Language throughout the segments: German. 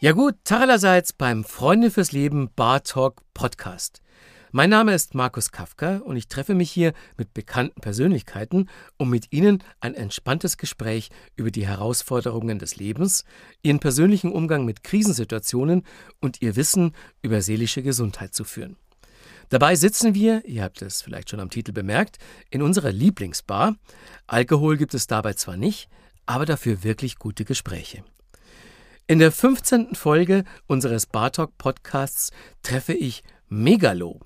Ja gut, Tag beim Freunde fürs Leben Bar Talk Podcast. Mein Name ist Markus Kafka und ich treffe mich hier mit bekannten Persönlichkeiten, um mit ihnen ein entspanntes Gespräch über die Herausforderungen des Lebens, ihren persönlichen Umgang mit Krisensituationen und ihr Wissen über seelische Gesundheit zu führen. Dabei sitzen wir, ihr habt es vielleicht schon am Titel bemerkt, in unserer Lieblingsbar. Alkohol gibt es dabei zwar nicht, aber dafür wirklich gute Gespräche. In der 15. Folge unseres Bartok Podcasts treffe ich Megalo.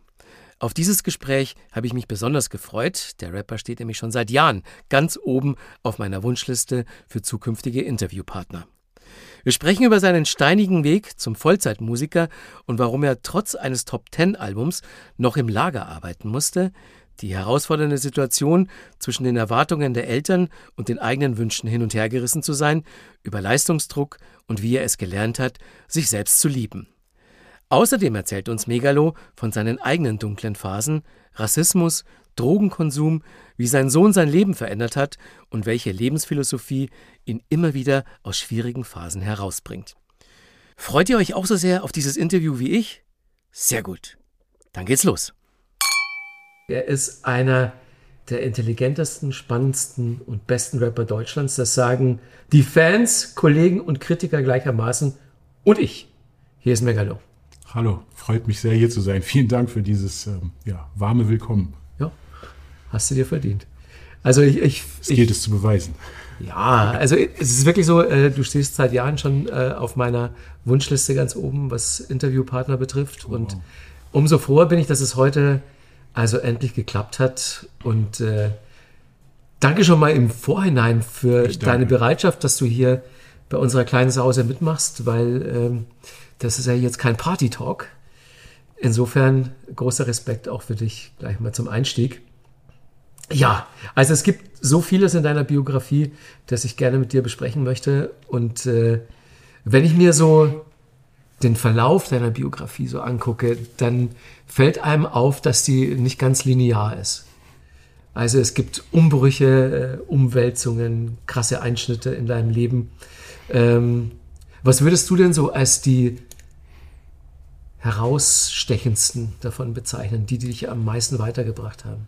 Auf dieses Gespräch habe ich mich besonders gefreut. Der Rapper steht nämlich schon seit Jahren ganz oben auf meiner Wunschliste für zukünftige Interviewpartner. Wir sprechen über seinen steinigen Weg zum Vollzeitmusiker und warum er trotz eines Top-10-Albums noch im Lager arbeiten musste, die herausfordernde Situation, zwischen den Erwartungen der Eltern und den eigenen Wünschen hin und her gerissen zu sein, über Leistungsdruck und wie er es gelernt hat, sich selbst zu lieben. Außerdem erzählt uns Megalo von seinen eigenen dunklen Phasen, Rassismus, Drogenkonsum, wie sein Sohn sein Leben verändert hat und welche Lebensphilosophie ihn immer wieder aus schwierigen Phasen herausbringt. Freut ihr euch auch so sehr auf dieses Interview wie ich? Sehr gut. Dann geht's los. Er ist einer der intelligentesten, spannendsten und besten Rapper Deutschlands. Das sagen die Fans, Kollegen und Kritiker gleichermaßen. Und ich. Hier ist Megalo. Hallo, freut mich sehr hier zu sein. Vielen Dank für dieses ähm, ja, warme Willkommen. Ja, hast du dir verdient. Also ich, ich es gilt es zu beweisen. Ja, also es ist wirklich so, äh, du stehst seit Jahren schon äh, auf meiner Wunschliste ganz oben, was Interviewpartner betrifft. Oh. Und umso froher bin ich, dass es heute also endlich geklappt hat. Und äh, danke schon mal im Vorhinein für deine Bereitschaft, dass du hier bei unserer kleinen Sause mitmachst, weil ähm, das ist ja jetzt kein Party-Talk. Insofern großer Respekt auch für dich gleich mal zum Einstieg. Ja, also es gibt so vieles in deiner Biografie, das ich gerne mit dir besprechen möchte. Und äh, wenn ich mir so den Verlauf deiner Biografie so angucke, dann fällt einem auf, dass die nicht ganz linear ist. Also es gibt Umbrüche, äh, Umwälzungen, krasse Einschnitte in deinem Leben. Ähm, was würdest du denn so als die herausstechendsten davon bezeichnen, die, die dich am meisten weitergebracht haben?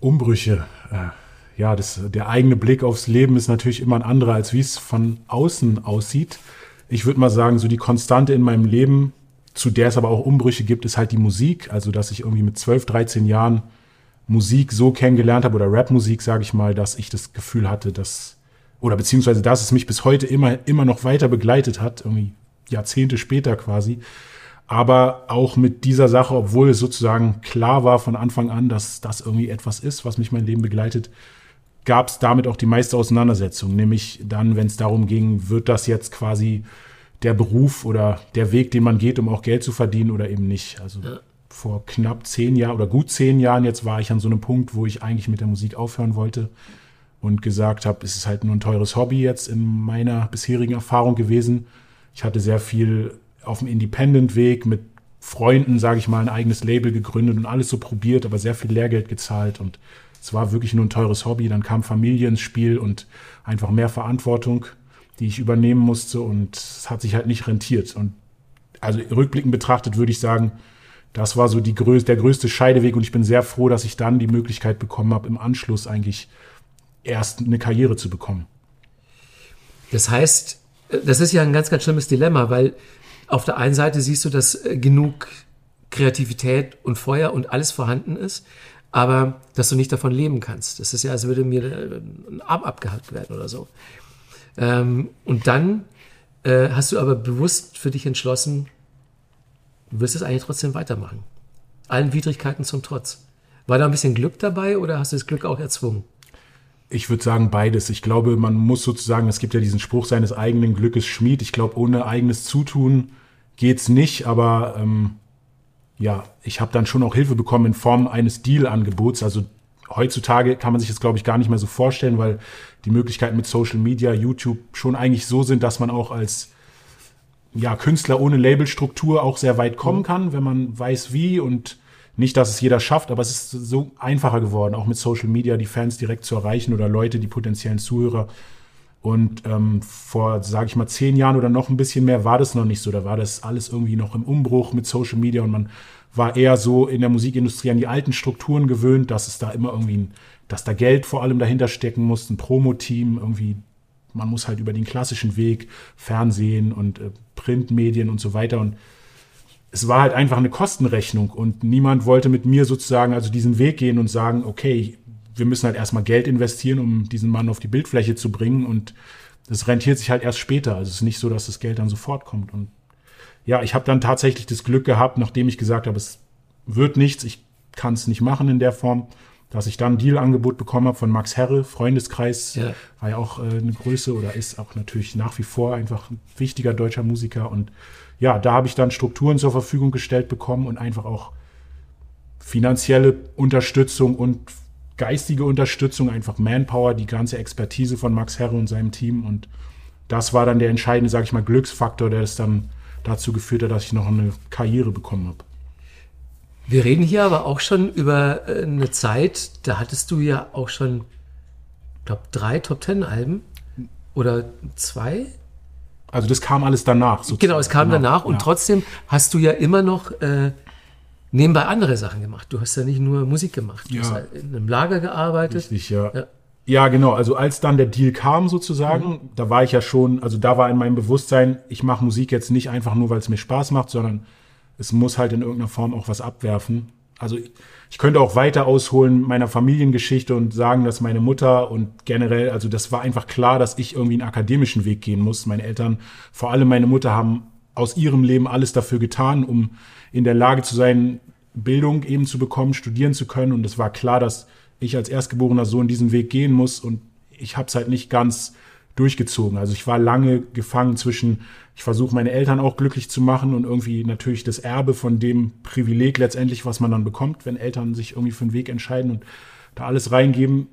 Umbrüche. Äh, ja, das, der eigene Blick aufs Leben ist natürlich immer ein anderer, als wie es von außen aussieht ich würde mal sagen, so die Konstante in meinem Leben, zu der es aber auch Umbrüche gibt, ist halt die Musik. Also, dass ich irgendwie mit 12, 13 Jahren Musik so kennengelernt habe oder Rapmusik, sage ich mal, dass ich das Gefühl hatte, dass, oder beziehungsweise, dass es mich bis heute immer, immer noch weiter begleitet hat, irgendwie Jahrzehnte später quasi. Aber auch mit dieser Sache, obwohl es sozusagen klar war von Anfang an, dass das irgendwie etwas ist, was mich mein Leben begleitet, gab es damit auch die meiste Auseinandersetzung. Nämlich dann, wenn es darum ging, wird das jetzt quasi der Beruf oder der Weg, den man geht, um auch Geld zu verdienen oder eben nicht. Also ja. vor knapp zehn Jahren oder gut zehn Jahren jetzt war ich an so einem Punkt, wo ich eigentlich mit der Musik aufhören wollte und gesagt habe, es ist halt nur ein teures Hobby jetzt in meiner bisherigen Erfahrung gewesen. Ich hatte sehr viel auf dem Independent-Weg mit Freunden, sage ich mal, ein eigenes Label gegründet und alles so probiert, aber sehr viel Lehrgeld gezahlt und es war wirklich nur ein teures Hobby. Dann kam Familie ins Spiel und einfach mehr Verantwortung, die ich übernehmen musste und es hat sich halt nicht rentiert. Und also rückblickend betrachtet würde ich sagen, das war so die größ der größte Scheideweg und ich bin sehr froh, dass ich dann die Möglichkeit bekommen habe, im Anschluss eigentlich erst eine Karriere zu bekommen. Das heißt, das ist ja ein ganz, ganz schlimmes Dilemma, weil auf der einen Seite siehst du, dass genug Kreativität und Feuer und alles vorhanden ist aber dass du nicht davon leben kannst. Das ist ja, als würde mir ein Arm abgehackt werden oder so. Ähm, und dann äh, hast du aber bewusst für dich entschlossen, du wirst es eigentlich trotzdem weitermachen. Allen Widrigkeiten zum Trotz. War da ein bisschen Glück dabei oder hast du das Glück auch erzwungen? Ich würde sagen beides. Ich glaube, man muss sozusagen, es gibt ja diesen Spruch seines eigenen Glückes Schmied. Ich glaube, ohne eigenes Zutun geht's nicht, aber ähm, ja, ich habe dann schon auch Hilfe bekommen in Form eines Deal-Angebots. Also heutzutage kann man sich das, glaube ich, gar nicht mehr so vorstellen, weil die Möglichkeiten mit Social Media, YouTube schon eigentlich so sind, dass man auch als ja, Künstler ohne Labelstruktur auch sehr weit kommen mhm. kann, wenn man weiß wie und nicht, dass es jeder schafft, aber es ist so einfacher geworden, auch mit Social Media die Fans direkt zu erreichen oder Leute, die potenziellen Zuhörer. Und ähm, vor, sage ich mal, zehn Jahren oder noch ein bisschen mehr war das noch nicht so. Da war das alles irgendwie noch im Umbruch mit Social Media und man war eher so in der Musikindustrie an die alten Strukturen gewöhnt, dass es da immer irgendwie, ein, dass da Geld vor allem dahinter stecken muss, ein Promo-Team, irgendwie, man muss halt über den klassischen Weg, Fernsehen und äh, Printmedien und so weiter und es war halt einfach eine Kostenrechnung und niemand wollte mit mir sozusagen also diesen Weg gehen und sagen, okay, wir müssen halt erstmal Geld investieren, um diesen Mann auf die Bildfläche zu bringen und das rentiert sich halt erst später. Also es ist nicht so, dass das Geld dann sofort kommt. Und ja, ich habe dann tatsächlich das Glück gehabt, nachdem ich gesagt habe, es wird nichts, ich kann es nicht machen in der Form, dass ich dann ein Dealangebot bekommen habe von Max Herre, Freundeskreis, ja. war ja auch äh, eine Größe oder ist auch natürlich nach wie vor einfach ein wichtiger deutscher Musiker. Und ja, da habe ich dann Strukturen zur Verfügung gestellt bekommen und einfach auch finanzielle Unterstützung und geistige Unterstützung, einfach Manpower, die ganze Expertise von Max Herre und seinem Team. Und das war dann der entscheidende, sage ich mal, Glücksfaktor, der es dann dazu geführt hat, dass ich noch eine Karriere bekommen habe. Wir reden hier aber auch schon über äh, eine Zeit, da hattest du ja auch schon, ich glaube, drei Top Ten Alben oder zwei. Also das kam alles danach. Sozusagen. Genau, es kam genau. danach und ja. trotzdem hast du ja immer noch äh, nebenbei andere Sachen gemacht. Du hast ja nicht nur Musik gemacht. Du ja. hast halt in einem Lager gearbeitet. Richtig, ja. ja. Ja, genau. Also als dann der Deal kam sozusagen, mhm. da war ich ja schon, also da war in meinem Bewusstsein, ich mache Musik jetzt nicht einfach nur, weil es mir Spaß macht, sondern es muss halt in irgendeiner Form auch was abwerfen. Also ich könnte auch weiter ausholen meiner Familiengeschichte und sagen, dass meine Mutter und generell, also das war einfach klar, dass ich irgendwie einen akademischen Weg gehen muss. Meine Eltern, vor allem meine Mutter, haben aus ihrem Leben alles dafür getan, um in der Lage zu sein, Bildung eben zu bekommen, studieren zu können. Und es war klar, dass ich als erstgeborener Sohn diesen Weg gehen muss. Und ich habe es halt nicht ganz durchgezogen. Also ich war lange gefangen zwischen, ich versuche meine Eltern auch glücklich zu machen und irgendwie natürlich das Erbe von dem Privileg letztendlich, was man dann bekommt, wenn Eltern sich irgendwie für einen Weg entscheiden und da alles reingeben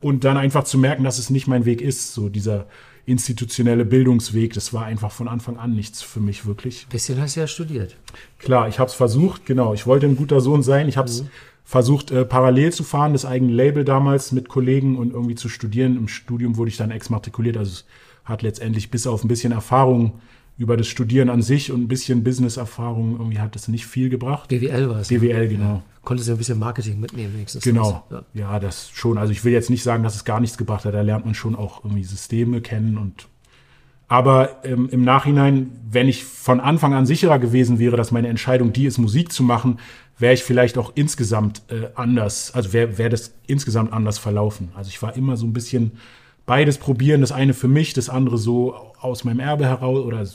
und dann einfach zu merken, dass es nicht mein Weg ist, so dieser institutionelle Bildungsweg, das war einfach von Anfang an nichts für mich wirklich. Bisschen hast du ja studiert. Klar, ich habe es versucht, genau. Ich wollte ein guter Sohn sein. Ich habe es mhm. versucht, äh, parallel zu fahren, das eigene Label damals mit Kollegen und irgendwie zu studieren. Im Studium wurde ich dann exmatrikuliert. Also es hat letztendlich bis auf ein bisschen Erfahrung über das Studieren an sich und ein bisschen Business-Erfahrung irgendwie hat das nicht viel gebracht. BWL war es. BWL, genau. Ja. Konntest du ein bisschen Marketing mitnehmen wenigstens. Genau. Ja. ja. das schon. Also ich will jetzt nicht sagen, dass es gar nichts gebracht hat. Da lernt man schon auch irgendwie Systeme kennen und aber ähm, im Nachhinein, wenn ich von Anfang an sicherer gewesen wäre, dass meine Entscheidung die ist, Musik zu machen, wäre ich vielleicht auch insgesamt äh, anders, also wäre wär das insgesamt anders verlaufen. Also ich war immer so ein bisschen beides probieren, das eine für mich, das andere so aus meinem Erbe heraus oder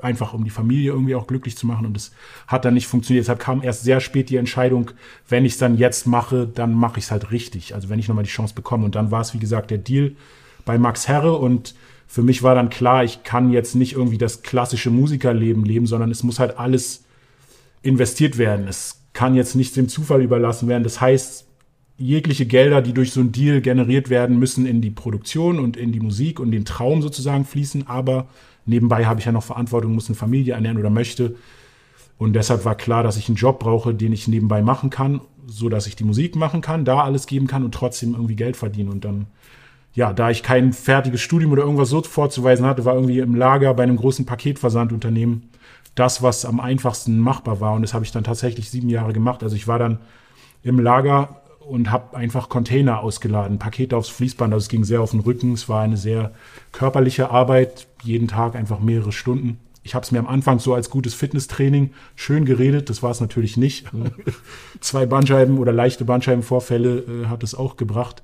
einfach um die Familie irgendwie auch glücklich zu machen und das hat dann nicht funktioniert. Deshalb kam erst sehr spät die Entscheidung, wenn ich es dann jetzt mache, dann mache ich es halt richtig. Also wenn ich nochmal die Chance bekomme. Und dann war es, wie gesagt, der Deal bei Max Herre und für mich war dann klar, ich kann jetzt nicht irgendwie das klassische Musikerleben leben, sondern es muss halt alles investiert werden. Es kann jetzt nicht dem Zufall überlassen werden. Das heißt, jegliche Gelder, die durch so einen Deal generiert werden, müssen in die Produktion und in die Musik und den Traum sozusagen fließen, aber Nebenbei habe ich ja noch Verantwortung, muss eine Familie ernähren oder möchte. Und deshalb war klar, dass ich einen Job brauche, den ich nebenbei machen kann, so dass ich die Musik machen kann, da alles geben kann und trotzdem irgendwie Geld verdienen. Und dann, ja, da ich kein fertiges Studium oder irgendwas so vorzuweisen hatte, war irgendwie im Lager bei einem großen Paketversandunternehmen das, was am einfachsten machbar war. Und das habe ich dann tatsächlich sieben Jahre gemacht. Also ich war dann im Lager und habe einfach Container ausgeladen, Pakete aufs Fließband. Also es ging sehr auf den Rücken. Es war eine sehr körperliche Arbeit, jeden Tag einfach mehrere Stunden. Ich habe es mir am Anfang so als gutes Fitnesstraining schön geredet. Das war es natürlich nicht. Zwei Bandscheiben oder leichte Bandscheibenvorfälle äh, hat es auch gebracht.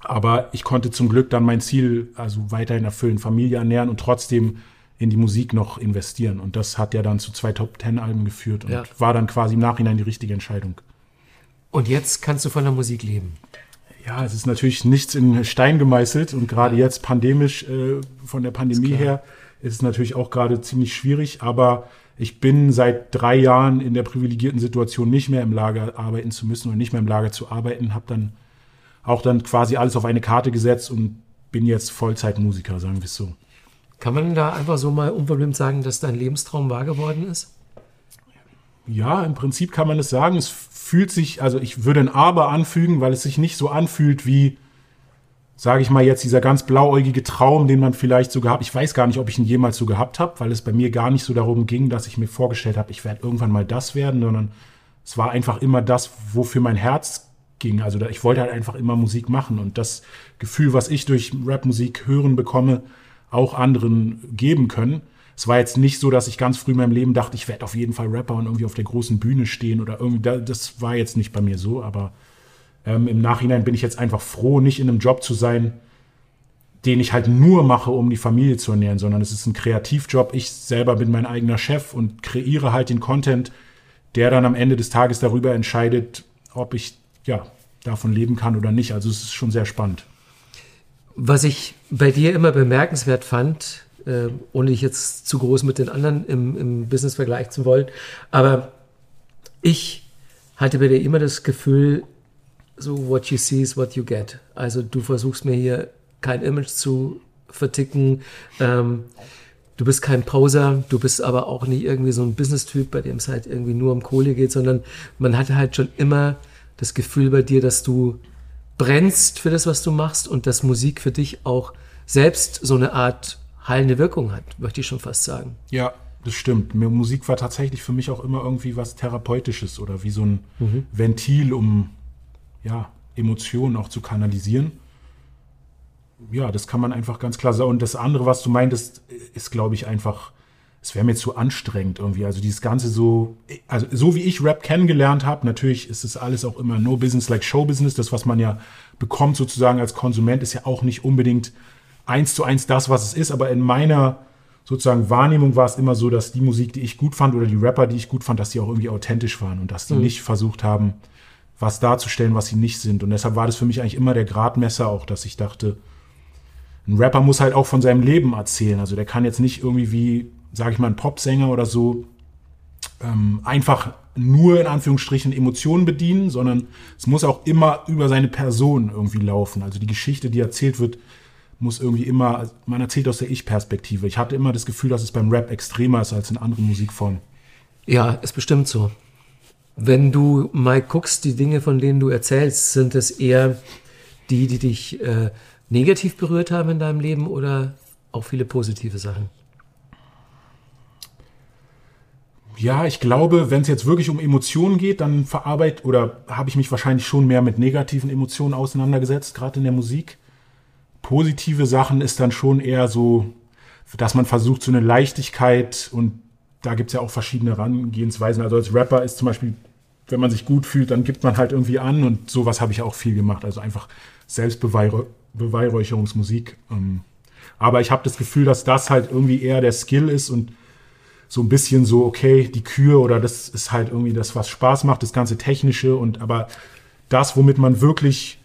Aber ich konnte zum Glück dann mein Ziel also weiterhin erfüllen, Familie ernähren und trotzdem in die Musik noch investieren. Und das hat ja dann zu zwei Top-Ten-Alben geführt und ja. war dann quasi im Nachhinein die richtige Entscheidung. Und jetzt kannst du von der Musik leben. Ja, es ist natürlich nichts in Stein gemeißelt und gerade jetzt pandemisch äh, von der Pandemie ist her ist es natürlich auch gerade ziemlich schwierig, aber ich bin seit drei Jahren in der privilegierten Situation, nicht mehr im Lager arbeiten zu müssen und nicht mehr im Lager zu arbeiten, habe dann auch dann quasi alles auf eine Karte gesetzt und bin jetzt Vollzeitmusiker, sagen wir es so. Kann man da einfach so mal unverblümt sagen, dass dein Lebenstraum wahr geworden ist? Ja, im Prinzip kann man es sagen. Es fühlt sich, also ich würde ein Aber anfügen, weil es sich nicht so anfühlt wie sage ich mal jetzt, dieser ganz blauäugige Traum, den man vielleicht so gehabt, ich weiß gar nicht, ob ich ihn jemals so gehabt habe, weil es bei mir gar nicht so darum ging, dass ich mir vorgestellt habe, ich werde irgendwann mal das werden, sondern es war einfach immer das, wofür mein Herz ging. Also ich wollte halt einfach immer Musik machen und das Gefühl, was ich durch Rapmusik hören bekomme, auch anderen geben können. Es war jetzt nicht so, dass ich ganz früh in meinem Leben dachte, ich werde auf jeden Fall Rapper und irgendwie auf der großen Bühne stehen oder irgendwie, das war jetzt nicht bei mir so, aber ähm, Im Nachhinein bin ich jetzt einfach froh, nicht in einem Job zu sein, den ich halt nur mache, um die Familie zu ernähren, sondern es ist ein Kreativjob. Ich selber bin mein eigener Chef und kreiere halt den Content, der dann am Ende des Tages darüber entscheidet, ob ich ja davon leben kann oder nicht. Also es ist schon sehr spannend. Was ich bei dir immer bemerkenswert fand, äh, ohne dich jetzt zu groß mit den anderen im, im Business vergleichen zu wollen, aber ich hatte bei dir immer das Gefühl, so what you see is what you get. Also du versuchst mir hier kein Image zu verticken. Ähm, du bist kein Poser, du bist aber auch nicht irgendwie so ein Business-Typ, bei dem es halt irgendwie nur um Kohle geht, sondern man hatte halt schon immer das Gefühl bei dir, dass du brennst für das, was du machst und dass Musik für dich auch selbst so eine Art heilende Wirkung hat, möchte ich schon fast sagen. Ja, das stimmt. Musik war tatsächlich für mich auch immer irgendwie was Therapeutisches oder wie so ein mhm. Ventil, um ja, Emotionen auch zu kanalisieren. Ja, das kann man einfach ganz klar sagen. Und das andere, was du meintest, ist, glaube ich, einfach, es wäre mir zu anstrengend irgendwie. Also dieses Ganze so, also so wie ich Rap kennengelernt habe, natürlich ist es alles auch immer no business like show business. Das, was man ja bekommt sozusagen als Konsument, ist ja auch nicht unbedingt eins zu eins das, was es ist. Aber in meiner sozusagen Wahrnehmung war es immer so, dass die Musik, die ich gut fand oder die Rapper, die ich gut fand, dass die auch irgendwie authentisch waren und dass die mhm. nicht versucht haben, was darzustellen, was sie nicht sind. Und deshalb war das für mich eigentlich immer der Gradmesser auch, dass ich dachte, ein Rapper muss halt auch von seinem Leben erzählen. Also der kann jetzt nicht irgendwie wie, sage ich mal, ein Popsänger oder so ähm, einfach nur in Anführungsstrichen Emotionen bedienen, sondern es muss auch immer über seine Person irgendwie laufen. Also die Geschichte, die erzählt wird, muss irgendwie immer, man erzählt aus der Ich-Perspektive. Ich hatte immer das Gefühl, dass es beim Rap extremer ist als in anderen Musikformen. Ja, ist bestimmt so. Wenn du mal guckst, die Dinge, von denen du erzählst, sind es eher die, die dich äh, negativ berührt haben in deinem Leben oder auch viele positive Sachen? Ja, ich glaube, wenn es jetzt wirklich um Emotionen geht, dann verarbeitet oder habe ich mich wahrscheinlich schon mehr mit negativen Emotionen auseinandergesetzt, gerade in der Musik. Positive Sachen ist dann schon eher so, dass man versucht, so eine Leichtigkeit und da gibt es ja auch verschiedene Herangehensweisen. Also als Rapper ist zum Beispiel wenn man sich gut fühlt, dann gibt man halt irgendwie an und sowas habe ich auch viel gemacht. Also einfach Selbstbeweihräucherungsmusik. Ähm. Aber ich habe das Gefühl, dass das halt irgendwie eher der Skill ist und so ein bisschen so, okay, die Kür oder das ist halt irgendwie das, was Spaß macht, das ganze Technische und aber das, womit man wirklich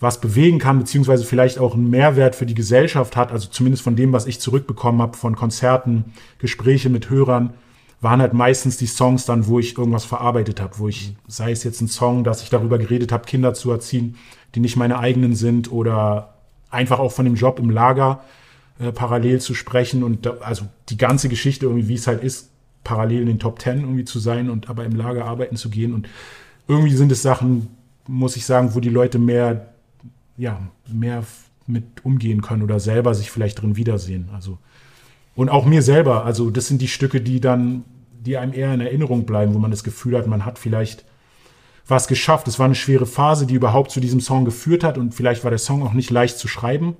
was bewegen kann, beziehungsweise vielleicht auch einen Mehrwert für die Gesellschaft hat, also zumindest von dem, was ich zurückbekommen habe, von Konzerten, Gespräche mit Hörern, waren halt meistens die Songs dann, wo ich irgendwas verarbeitet habe, wo ich, sei es jetzt ein Song, dass ich darüber geredet habe, Kinder zu erziehen, die nicht meine eigenen sind oder einfach auch von dem Job im Lager äh, parallel zu sprechen und da, also die ganze Geschichte irgendwie, wie es halt ist, parallel in den Top Ten irgendwie zu sein und aber im Lager arbeiten zu gehen. Und irgendwie sind es Sachen, muss ich sagen, wo die Leute mehr, ja, mehr mit umgehen können oder selber sich vielleicht drin wiedersehen. Also und auch mir selber, also das sind die Stücke, die dann, die einem eher in Erinnerung bleiben, wo man das Gefühl hat, man hat vielleicht was geschafft. Es war eine schwere Phase, die überhaupt zu diesem Song geführt hat und vielleicht war der Song auch nicht leicht zu schreiben.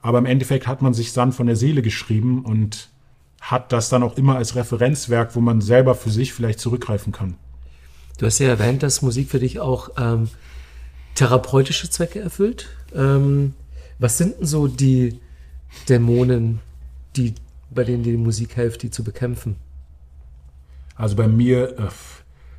Aber im Endeffekt hat man sich dann von der Seele geschrieben und hat das dann auch immer als Referenzwerk, wo man selber für sich vielleicht zurückgreifen kann. Du hast ja erwähnt, dass Musik für dich auch ähm, therapeutische Zwecke erfüllt. Ähm, was sind denn so die Dämonen, die bei denen die Musik hilft, die zu bekämpfen? Also bei mir, äh,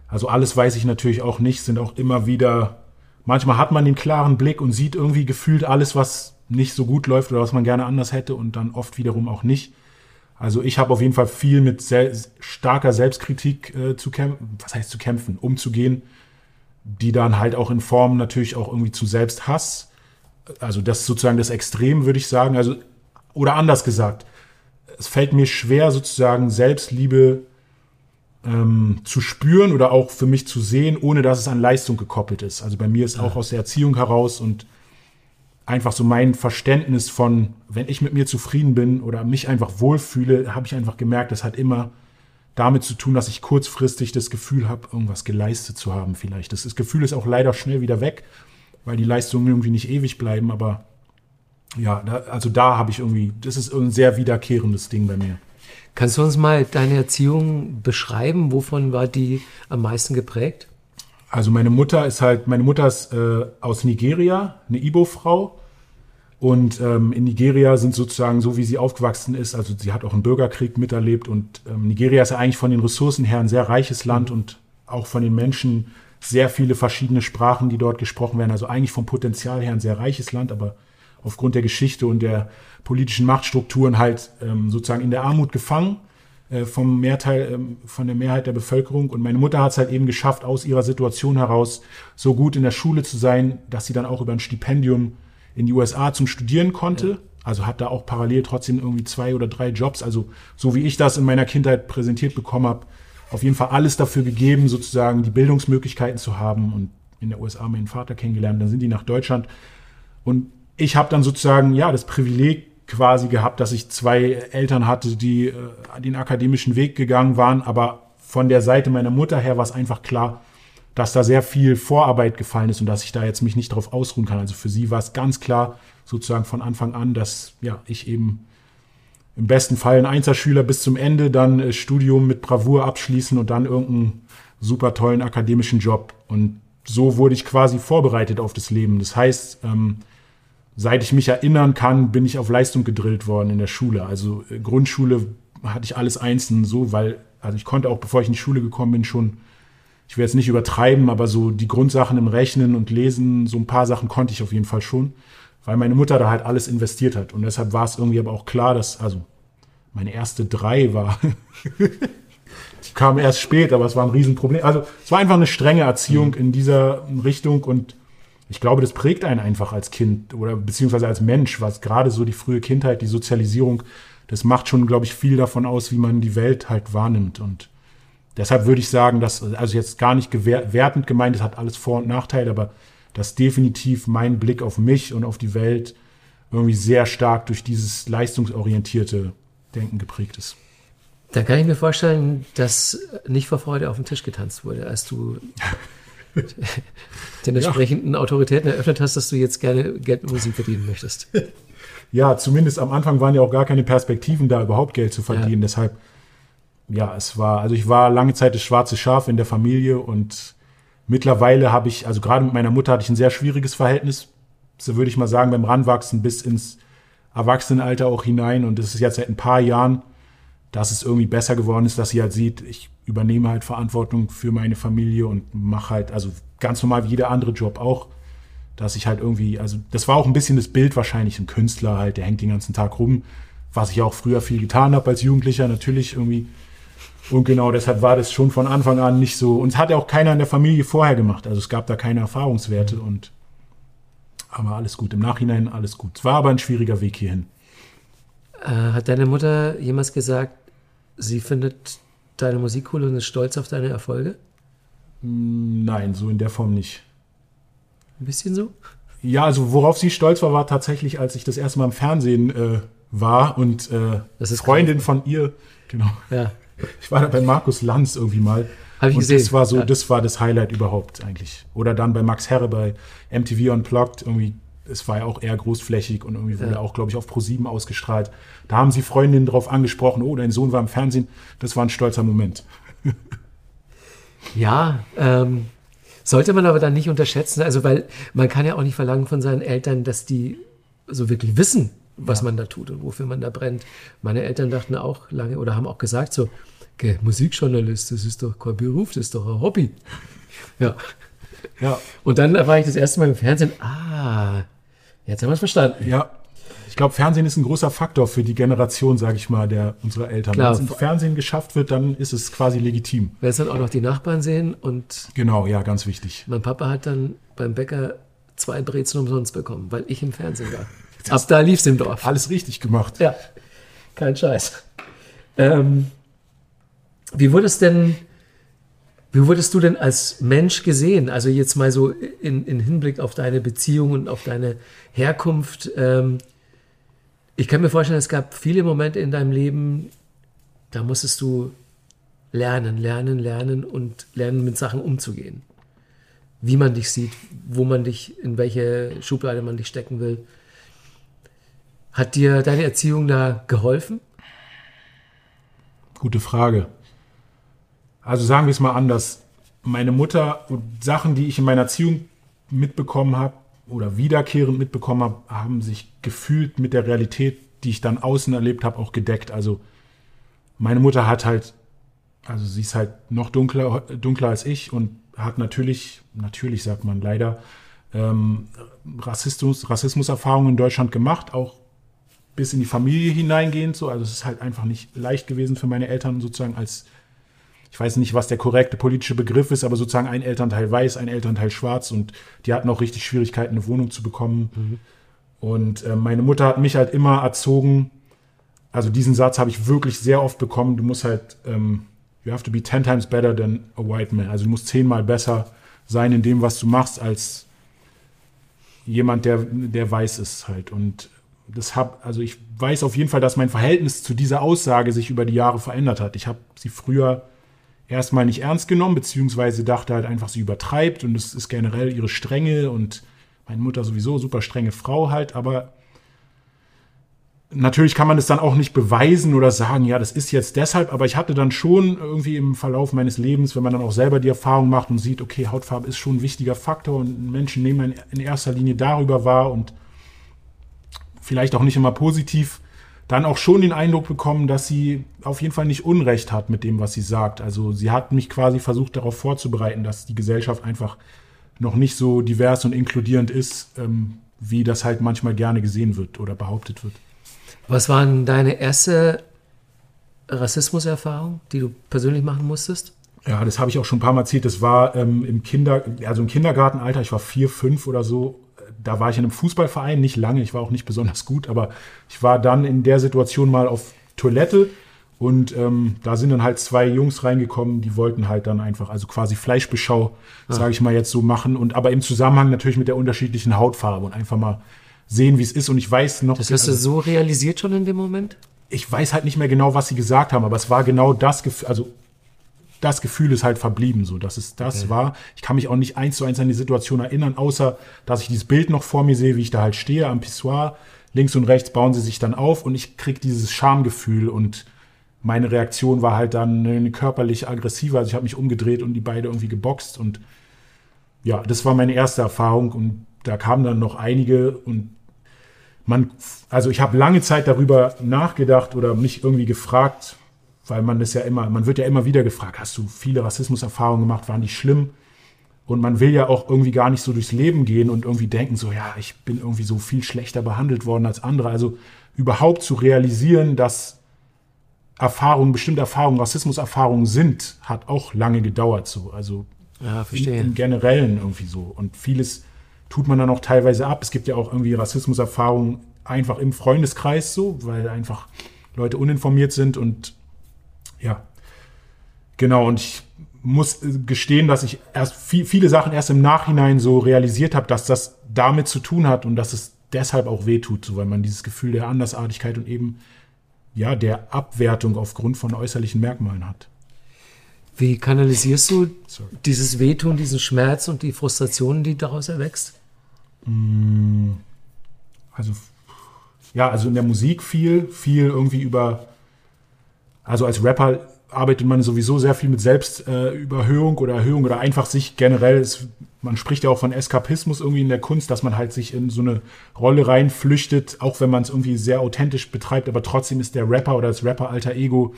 also alles weiß ich natürlich auch nicht, sind auch immer wieder, manchmal hat man den klaren Blick und sieht irgendwie gefühlt alles, was nicht so gut läuft oder was man gerne anders hätte und dann oft wiederum auch nicht. Also ich habe auf jeden Fall viel mit sehr, starker Selbstkritik äh, zu kämpfen, was heißt zu kämpfen, umzugehen, die dann halt auch in Form natürlich auch irgendwie zu Selbsthass, also das ist sozusagen das Extrem, würde ich sagen, also oder anders gesagt, es fällt mir schwer, sozusagen Selbstliebe ähm, zu spüren oder auch für mich zu sehen, ohne dass es an Leistung gekoppelt ist. Also bei mir ist auch aus der Erziehung heraus und einfach so mein Verständnis von, wenn ich mit mir zufrieden bin oder mich einfach wohlfühle, habe ich einfach gemerkt, das hat immer damit zu tun, dass ich kurzfristig das Gefühl habe, irgendwas geleistet zu haben vielleicht. Das, das Gefühl ist auch leider schnell wieder weg, weil die Leistungen irgendwie nicht ewig bleiben, aber ja, da, also da habe ich irgendwie, das ist ein sehr wiederkehrendes Ding bei mir. Kannst du uns mal deine Erziehung beschreiben? Wovon war die am meisten geprägt? Also meine Mutter ist halt, meine Mutter ist äh, aus Nigeria, eine Ibo-Frau. Und ähm, in Nigeria sind sozusagen so, wie sie aufgewachsen ist, also sie hat auch einen Bürgerkrieg miterlebt und ähm, Nigeria ist ja eigentlich von den Ressourcen her ein sehr reiches Land und auch von den Menschen sehr viele verschiedene Sprachen, die dort gesprochen werden. Also eigentlich vom Potenzial her ein sehr reiches Land, aber aufgrund der Geschichte und der politischen Machtstrukturen halt ähm, sozusagen in der Armut gefangen äh, vom Mehrteil, ähm, von der Mehrheit der Bevölkerung. Und meine Mutter hat es halt eben geschafft, aus ihrer Situation heraus so gut in der Schule zu sein, dass sie dann auch über ein Stipendium in die USA zum Studieren konnte. Ja. Also hat da auch parallel trotzdem irgendwie zwei oder drei Jobs. Also so wie ich das in meiner Kindheit präsentiert bekommen habe, auf jeden Fall alles dafür gegeben, sozusagen die Bildungsmöglichkeiten zu haben und in der USA meinen Vater kennengelernt. Dann sind die nach Deutschland und ich habe dann sozusagen ja das Privileg quasi gehabt, dass ich zwei Eltern hatte, die äh, den akademischen Weg gegangen waren, aber von der Seite meiner Mutter her war es einfach klar, dass da sehr viel Vorarbeit gefallen ist und dass ich da jetzt mich nicht darauf ausruhen kann. Also für sie war es ganz klar sozusagen von Anfang an, dass ja ich eben im besten Fall ein Einzelschüler bis zum Ende, dann äh, Studium mit Bravour abschließen und dann irgendeinen super tollen akademischen Job. Und so wurde ich quasi vorbereitet auf das Leben. Das heißt, ähm, seit ich mich erinnern kann, bin ich auf Leistung gedrillt worden in der Schule. Also äh, Grundschule hatte ich alles einzeln so, weil, also ich konnte auch, bevor ich in die Schule gekommen bin, schon ich will jetzt nicht übertreiben, aber so die Grundsachen im Rechnen und Lesen, so ein paar Sachen konnte ich auf jeden Fall schon, weil meine Mutter da halt alles investiert hat. Und deshalb war es irgendwie aber auch klar, dass, also meine erste drei war, die kam erst spät, aber es war ein Riesenproblem. Also es war einfach eine strenge Erziehung mhm. in dieser Richtung und ich glaube, das prägt einen einfach als Kind oder beziehungsweise als Mensch, was gerade so die frühe Kindheit, die Sozialisierung, das macht schon, glaube ich, viel davon aus, wie man die Welt halt wahrnimmt und Deshalb würde ich sagen, dass, also jetzt gar nicht wertend gemeint, es hat alles Vor- und Nachteile, aber dass definitiv mein Blick auf mich und auf die Welt irgendwie sehr stark durch dieses leistungsorientierte Denken geprägt ist. Da kann ich mir vorstellen, dass nicht vor Freude auf dem Tisch getanzt wurde, als du den entsprechenden ja. Autoritäten eröffnet hast, dass du jetzt gerne Geld mit Musik verdienen möchtest. Ja, zumindest am Anfang waren ja auch gar keine Perspektiven da, überhaupt Geld zu verdienen. Ja. Deshalb ja, es war, also ich war lange Zeit das schwarze Schaf in der Familie und mittlerweile habe ich, also gerade mit meiner Mutter hatte ich ein sehr schwieriges Verhältnis, so würde ich mal sagen, beim Ranwachsen bis ins Erwachsenenalter auch hinein. Und es ist jetzt seit ein paar Jahren, dass es irgendwie besser geworden ist, dass sie halt sieht, ich übernehme halt Verantwortung für meine Familie und mache halt, also ganz normal wie jeder andere Job auch, dass ich halt irgendwie, also das war auch ein bisschen das Bild wahrscheinlich, ein Künstler halt, der hängt den ganzen Tag rum, was ich auch früher viel getan habe als Jugendlicher, natürlich irgendwie und genau deshalb war das schon von Anfang an nicht so. Und es hat ja auch keiner in der Familie vorher gemacht. Also es gab da keine Erfahrungswerte und aber alles gut. Im Nachhinein alles gut. Es war aber ein schwieriger Weg hierhin. Äh, hat deine Mutter jemals gesagt, sie findet deine Musik cool und ist stolz auf deine Erfolge? Nein, so in der Form nicht. Ein bisschen so? Ja, also worauf sie stolz war, war tatsächlich, als ich das erste Mal im Fernsehen äh, war und äh, Freundin von ihr, genau. Ja. Ich war da bei Markus Lanz irgendwie mal. Habe ich und gesehen. Das war so, ja. das war das Highlight überhaupt eigentlich. Oder dann bei Max Herre bei MTV Unplugged irgendwie. Es war ja auch eher großflächig und irgendwie wurde ja. auch, glaube ich, auf Pro7 ausgestrahlt. Da haben sie Freundinnen drauf angesprochen, oh, dein Sohn war im Fernsehen. Das war ein stolzer Moment. ja, ähm, sollte man aber dann nicht unterschätzen. Also, weil man kann ja auch nicht verlangen von seinen Eltern, dass die so wirklich wissen, was ja. man da tut und wofür man da brennt. Meine Eltern dachten auch lange oder haben auch gesagt so, okay, Musikjournalist, das ist doch kein Beruf, das ist doch ein Hobby. Ja. Ja. Und dann war ich das erste Mal im Fernsehen, ah, jetzt haben wir es verstanden. Ja. Ich glaube, Fernsehen ist ein großer Faktor für die Generation, sage ich mal, der unserer Eltern. Klar. Wenn es im Fernsehen geschafft wird, dann ist es quasi legitim. Wenn es dann auch noch die Nachbarn sehen und. Genau, ja, ganz wichtig. Mein Papa hat dann beim Bäcker zwei Brezen umsonst bekommen, weil ich im Fernsehen war. Ab da lief es im Dorf. Alles richtig gemacht. Ja, kein Scheiß. Ähm, wie wurde es denn, Wie wurdest du denn als Mensch gesehen? Also jetzt mal so in, in Hinblick auf deine Beziehung und auf deine Herkunft. Ähm, ich kann mir vorstellen, es gab viele Momente in deinem Leben, da musstest du lernen, lernen, lernen und lernen, mit Sachen umzugehen. Wie man dich sieht, wo man dich, in welche Schublade man dich stecken will. Hat dir deine Erziehung da geholfen? Gute Frage. Also sagen wir es mal anders. Meine Mutter und Sachen, die ich in meiner Erziehung mitbekommen habe oder wiederkehrend mitbekommen habe, haben sich gefühlt mit der Realität, die ich dann außen erlebt habe, auch gedeckt. Also meine Mutter hat halt, also sie ist halt noch dunkler, dunkler als ich und hat natürlich, natürlich sagt man leider, ähm, Rassismus, Rassismuserfahrungen in Deutschland gemacht, auch bis in die Familie hineingehend so. Also es ist halt einfach nicht leicht gewesen für meine Eltern sozusagen als, ich weiß nicht, was der korrekte politische Begriff ist, aber sozusagen ein Elternteil weiß, ein Elternteil schwarz und die hatten auch richtig Schwierigkeiten, eine Wohnung zu bekommen. Mhm. Und äh, meine Mutter hat mich halt immer erzogen, also diesen Satz habe ich wirklich sehr oft bekommen, du musst halt, ähm, you have to be ten times better than a white man. Also du musst zehnmal besser sein in dem, was du machst, als jemand, der, der weiß ist halt. Und das hab, also ich weiß auf jeden Fall, dass mein Verhältnis zu dieser Aussage sich über die Jahre verändert hat. Ich habe sie früher erstmal nicht ernst genommen, beziehungsweise dachte halt einfach, sie übertreibt und es ist generell ihre Strenge und meine Mutter sowieso super strenge Frau halt, aber natürlich kann man es dann auch nicht beweisen oder sagen, ja, das ist jetzt deshalb, aber ich hatte dann schon irgendwie im Verlauf meines Lebens, wenn man dann auch selber die Erfahrung macht und sieht, okay, Hautfarbe ist schon ein wichtiger Faktor und Menschen nehmen in erster Linie darüber wahr und vielleicht auch nicht immer positiv, dann auch schon den Eindruck bekommen, dass sie auf jeden Fall nicht Unrecht hat mit dem, was sie sagt. Also sie hat mich quasi versucht darauf vorzubereiten, dass die Gesellschaft einfach noch nicht so divers und inkludierend ist, ähm, wie das halt manchmal gerne gesehen wird oder behauptet wird. Was waren deine erste Rassismuserfahrung, die du persönlich machen musstest? Ja, das habe ich auch schon ein paar Mal erzählt. Das war ähm, im Kinder, also im Kindergartenalter, ich war vier, fünf oder so, da war ich in einem Fußballverein, nicht lange, ich war auch nicht besonders gut, aber ich war dann in der Situation mal auf Toilette und ähm, da sind dann halt zwei Jungs reingekommen, die wollten halt dann einfach, also quasi Fleischbeschau, ah. sage ich mal jetzt so machen und aber im Zusammenhang natürlich mit der unterschiedlichen Hautfarbe und einfach mal sehen, wie es ist und ich weiß noch. Das hast du so realisiert schon in dem Moment? Ich weiß halt nicht mehr genau, was sie gesagt haben, aber es war genau das Gefühl, also das Gefühl ist halt verblieben, so dass es das okay. war. Ich kann mich auch nicht eins zu eins an die Situation erinnern, außer dass ich dieses Bild noch vor mir sehe, wie ich da halt stehe am Pissoir. Links und rechts bauen sie sich dann auf und ich krieg dieses Schamgefühl und meine Reaktion war halt dann körperlich aggressiver. Also ich habe mich umgedreht und die beide irgendwie geboxt und ja, das war meine erste Erfahrung und da kamen dann noch einige und man, also ich habe lange Zeit darüber nachgedacht oder mich irgendwie gefragt, weil man das ja immer, man wird ja immer wieder gefragt, hast du viele Rassismuserfahrungen gemacht, waren die schlimm? Und man will ja auch irgendwie gar nicht so durchs Leben gehen und irgendwie denken, so, ja, ich bin irgendwie so viel schlechter behandelt worden als andere. Also überhaupt zu realisieren, dass Erfahrungen, bestimmte Erfahrungen, Rassismuserfahrungen sind, hat auch lange gedauert so. Also ja, verstehe. im Generellen irgendwie so. Und vieles tut man dann auch teilweise ab. Es gibt ja auch irgendwie Rassismuserfahrungen einfach im Freundeskreis so, weil einfach Leute uninformiert sind und ja, genau. Und ich muss gestehen, dass ich erst viel, viele Sachen erst im Nachhinein so realisiert habe, dass das damit zu tun hat und dass es deshalb auch wehtut, so weil man dieses Gefühl der Andersartigkeit und eben ja der Abwertung aufgrund von äußerlichen Merkmalen hat. Wie kanalisierst du Sorry. dieses Wehtun, diesen Schmerz und die Frustration, die daraus erwächst? Mm, also ja, also in der Musik viel, viel irgendwie über also als Rapper arbeitet man sowieso sehr viel mit Selbstüberhöhung äh, oder Erhöhung oder einfach sich generell, ist, man spricht ja auch von Eskapismus irgendwie in der Kunst, dass man halt sich in so eine Rolle reinflüchtet, auch wenn man es irgendwie sehr authentisch betreibt, aber trotzdem ist der Rapper oder das Rapper-Alter Ego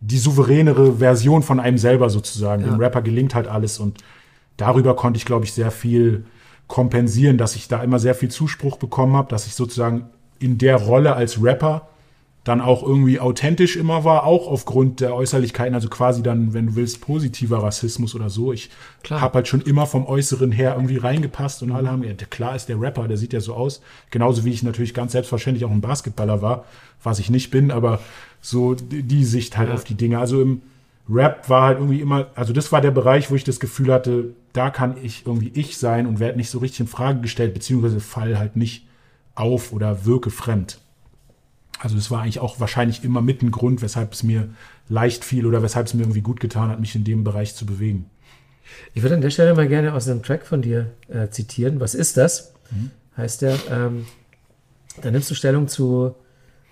die souveränere Version von einem selber sozusagen. Ja. Dem Rapper gelingt halt alles und darüber konnte ich, glaube ich, sehr viel kompensieren, dass ich da immer sehr viel Zuspruch bekommen habe, dass ich sozusagen in der Rolle als Rapper dann auch irgendwie authentisch immer war, auch aufgrund der Äußerlichkeiten, also quasi dann, wenn du willst, positiver Rassismus oder so. Ich habe halt schon immer vom Äußeren her irgendwie reingepasst und alle haben, ja, klar ist der Rapper, der sieht ja so aus. Genauso wie ich natürlich ganz selbstverständlich auch ein Basketballer war, was ich nicht bin, aber so die Sicht halt ja. auf die Dinge. Also im Rap war halt irgendwie immer, also das war der Bereich, wo ich das Gefühl hatte, da kann ich irgendwie ich sein und werde nicht so richtig in Frage gestellt, beziehungsweise fall halt nicht auf oder wirke fremd. Also das war eigentlich auch wahrscheinlich immer mit ein Grund, weshalb es mir leicht fiel oder weshalb es mir irgendwie gut getan hat, mich in dem Bereich zu bewegen. Ich würde an der Stelle mal gerne aus einem Track von dir äh, zitieren. Was ist das? Mhm. Heißt der, ähm, da nimmst du Stellung zu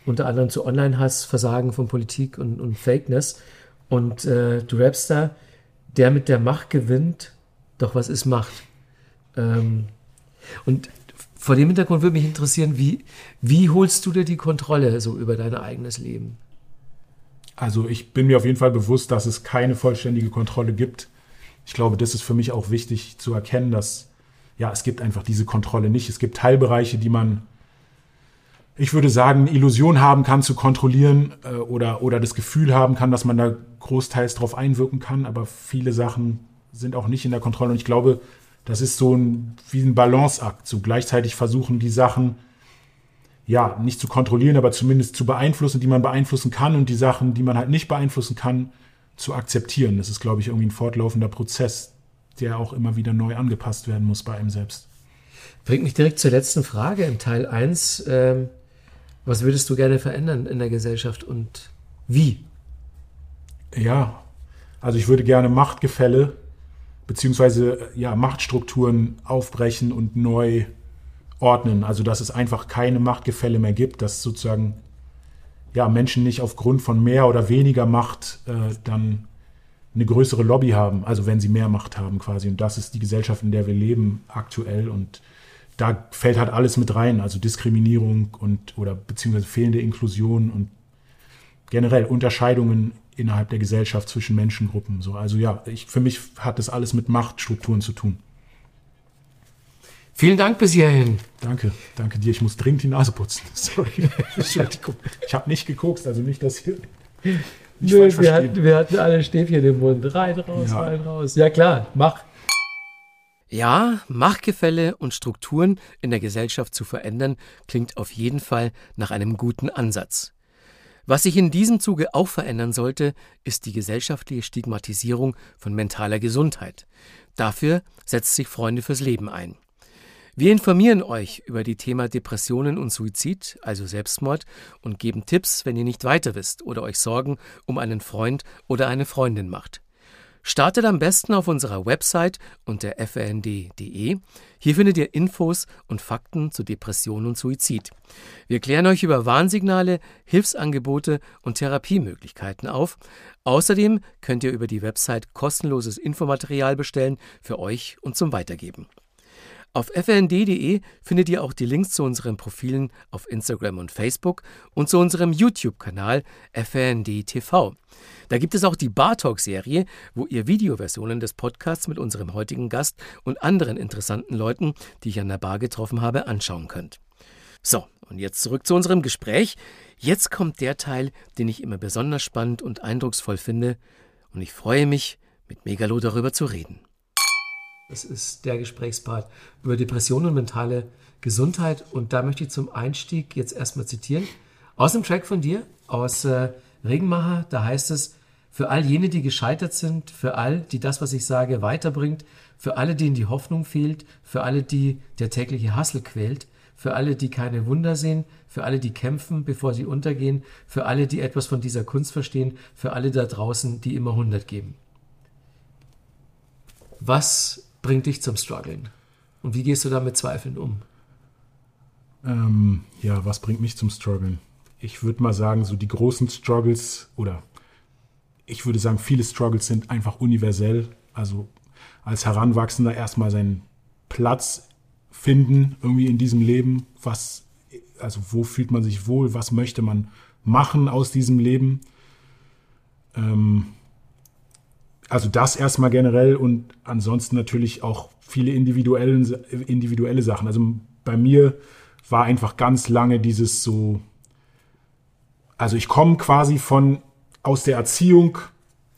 unter anderem zu Online-Hass, Versagen von Politik und, und Fakeness. Und äh, du rappst da, der mit der Macht gewinnt, doch was ist Macht? Ähm, und vor dem Hintergrund würde mich interessieren, wie, wie holst du dir die Kontrolle so über dein eigenes Leben? Also ich bin mir auf jeden Fall bewusst, dass es keine vollständige Kontrolle gibt. Ich glaube, das ist für mich auch wichtig zu erkennen, dass ja, es gibt einfach diese Kontrolle nicht. Es gibt Teilbereiche, die man, ich würde sagen, Illusion haben kann zu kontrollieren äh, oder, oder das Gefühl haben kann, dass man da großteils drauf einwirken kann, aber viele Sachen sind auch nicht in der Kontrolle. Und ich glaube, das ist so ein, wie ein Balanceakt. So gleichzeitig versuchen, die Sachen ja nicht zu kontrollieren, aber zumindest zu beeinflussen, die man beeinflussen kann und die Sachen, die man halt nicht beeinflussen kann, zu akzeptieren. Das ist, glaube ich, irgendwie ein fortlaufender Prozess, der auch immer wieder neu angepasst werden muss bei einem selbst. Bringt mich direkt zur letzten Frage im Teil 1. Ähm, was würdest du gerne verändern in der Gesellschaft und wie? Ja, also ich würde gerne Machtgefälle beziehungsweise ja, Machtstrukturen aufbrechen und neu ordnen. Also dass es einfach keine Machtgefälle mehr gibt, dass sozusagen ja, Menschen nicht aufgrund von mehr oder weniger Macht äh, dann eine größere Lobby haben, also wenn sie mehr Macht haben quasi. Und das ist die Gesellschaft, in der wir leben aktuell. Und da fällt halt alles mit rein, also Diskriminierung und oder beziehungsweise fehlende Inklusion und generell Unterscheidungen innerhalb der Gesellschaft zwischen Menschengruppen. So, also ja, ich, für mich hat das alles mit Machtstrukturen zu tun. Vielen Dank bis hierhin. Danke, danke dir. Ich muss dringend die Nase putzen. Sorry. ich habe nicht geguckt, also nicht, dass hier. Nö, wir hatten, wir hatten alle Stäbchen im Mund. Rein, raus, ja. rein, raus. Ja klar, mach. Ja, Machtgefälle und Strukturen in der Gesellschaft zu verändern, klingt auf jeden Fall nach einem guten Ansatz. Was sich in diesem Zuge auch verändern sollte, ist die gesellschaftliche Stigmatisierung von mentaler Gesundheit. Dafür setzt sich Freunde fürs Leben ein. Wir informieren euch über die Thema Depressionen und Suizid, also Selbstmord, und geben Tipps, wenn ihr nicht weiter wisst oder euch Sorgen um einen Freund oder eine Freundin macht. Startet am besten auf unserer Website unter frnd.de. Hier findet ihr Infos und Fakten zu Depression und Suizid. Wir klären euch über Warnsignale, Hilfsangebote und Therapiemöglichkeiten auf. Außerdem könnt ihr über die Website kostenloses Infomaterial bestellen für euch und zum Weitergeben. Auf fnd.de findet ihr auch die Links zu unseren Profilen auf Instagram und Facebook und zu unserem YouTube-Kanal FND Da gibt es auch die Bar Talk-Serie, wo ihr Videoversionen des Podcasts mit unserem heutigen Gast und anderen interessanten Leuten, die ich an der Bar getroffen habe, anschauen könnt. So, und jetzt zurück zu unserem Gespräch. Jetzt kommt der Teil, den ich immer besonders spannend und eindrucksvoll finde, und ich freue mich, mit Megalo darüber zu reden. Das ist der Gesprächspart über Depressionen und mentale Gesundheit. Und da möchte ich zum Einstieg jetzt erstmal zitieren. Aus dem Track von dir, aus äh, Regenmacher, da heißt es, für all jene, die gescheitert sind, für all, die das, was ich sage, weiterbringt, für alle, denen die Hoffnung fehlt, für alle, die der tägliche Hassel quält, für alle, die keine Wunder sehen, für alle, die kämpfen, bevor sie untergehen, für alle, die etwas von dieser Kunst verstehen, für alle da draußen, die immer 100 geben. Was bringt dich zum Struggeln? Und wie gehst du da mit Zweifeln um? Ähm, ja, was bringt mich zum Struggeln? Ich würde mal sagen, so die großen Struggles oder ich würde sagen, viele Struggles sind einfach universell. Also als Heranwachsender erstmal seinen Platz finden irgendwie in diesem Leben. Was, also wo fühlt man sich wohl? Was möchte man machen aus diesem Leben? Ähm, also das erstmal generell und ansonsten natürlich auch viele individuelle, individuelle Sachen. Also bei mir war einfach ganz lange dieses so, also ich komme quasi von aus der Erziehung,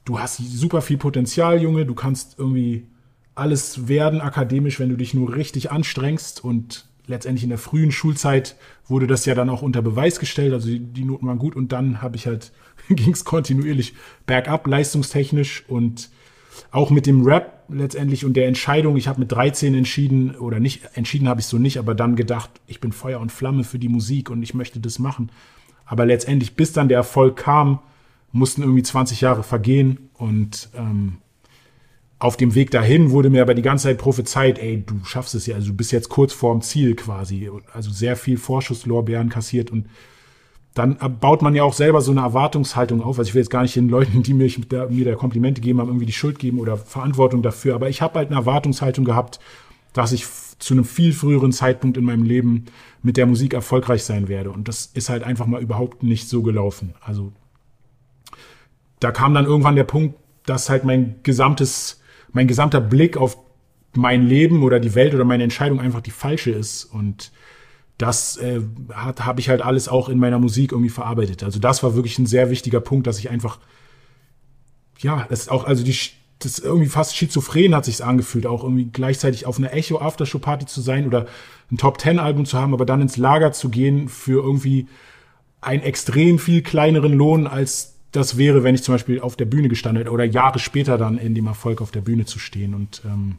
du hast super viel Potenzial, Junge, du kannst irgendwie alles werden akademisch, wenn du dich nur richtig anstrengst und letztendlich in der frühen Schulzeit wurde das ja dann auch unter Beweis gestellt, also die, die Noten waren gut und dann habe ich halt, ging es kontinuierlich bergab, leistungstechnisch und auch mit dem Rap letztendlich und der Entscheidung, ich habe mit 13 entschieden, oder nicht, entschieden habe ich so nicht, aber dann gedacht, ich bin Feuer und Flamme für die Musik und ich möchte das machen. Aber letztendlich, bis dann der Erfolg kam, mussten irgendwie 20 Jahre vergehen und ähm, auf dem Weg dahin wurde mir aber die ganze Zeit prophezeit, ey, du schaffst es ja, also du bist jetzt kurz vorm Ziel quasi. Also sehr viel Vorschusslorbeeren kassiert und dann baut man ja auch selber so eine Erwartungshaltung auf. Also ich will jetzt gar nicht den Leuten, die mit der, mir der Komplimente geben haben, irgendwie die Schuld geben oder Verantwortung dafür. Aber ich habe halt eine Erwartungshaltung gehabt, dass ich zu einem viel früheren Zeitpunkt in meinem Leben mit der Musik erfolgreich sein werde. Und das ist halt einfach mal überhaupt nicht so gelaufen. Also da kam dann irgendwann der Punkt, dass halt mein gesamtes mein gesamter Blick auf mein Leben oder die Welt oder meine Entscheidung einfach die falsche ist. Und das äh, habe ich halt alles auch in meiner Musik irgendwie verarbeitet. Also das war wirklich ein sehr wichtiger Punkt, dass ich einfach, ja, das ist auch, also die, das irgendwie fast schizophren hat sich angefühlt, auch irgendwie gleichzeitig auf einer Echo Aftershow Party zu sein oder ein Top Ten Album zu haben, aber dann ins Lager zu gehen für irgendwie einen extrem viel kleineren Lohn als das wäre, wenn ich zum Beispiel auf der Bühne gestanden hätte oder Jahre später dann in dem Erfolg auf der Bühne zu stehen. Und ähm,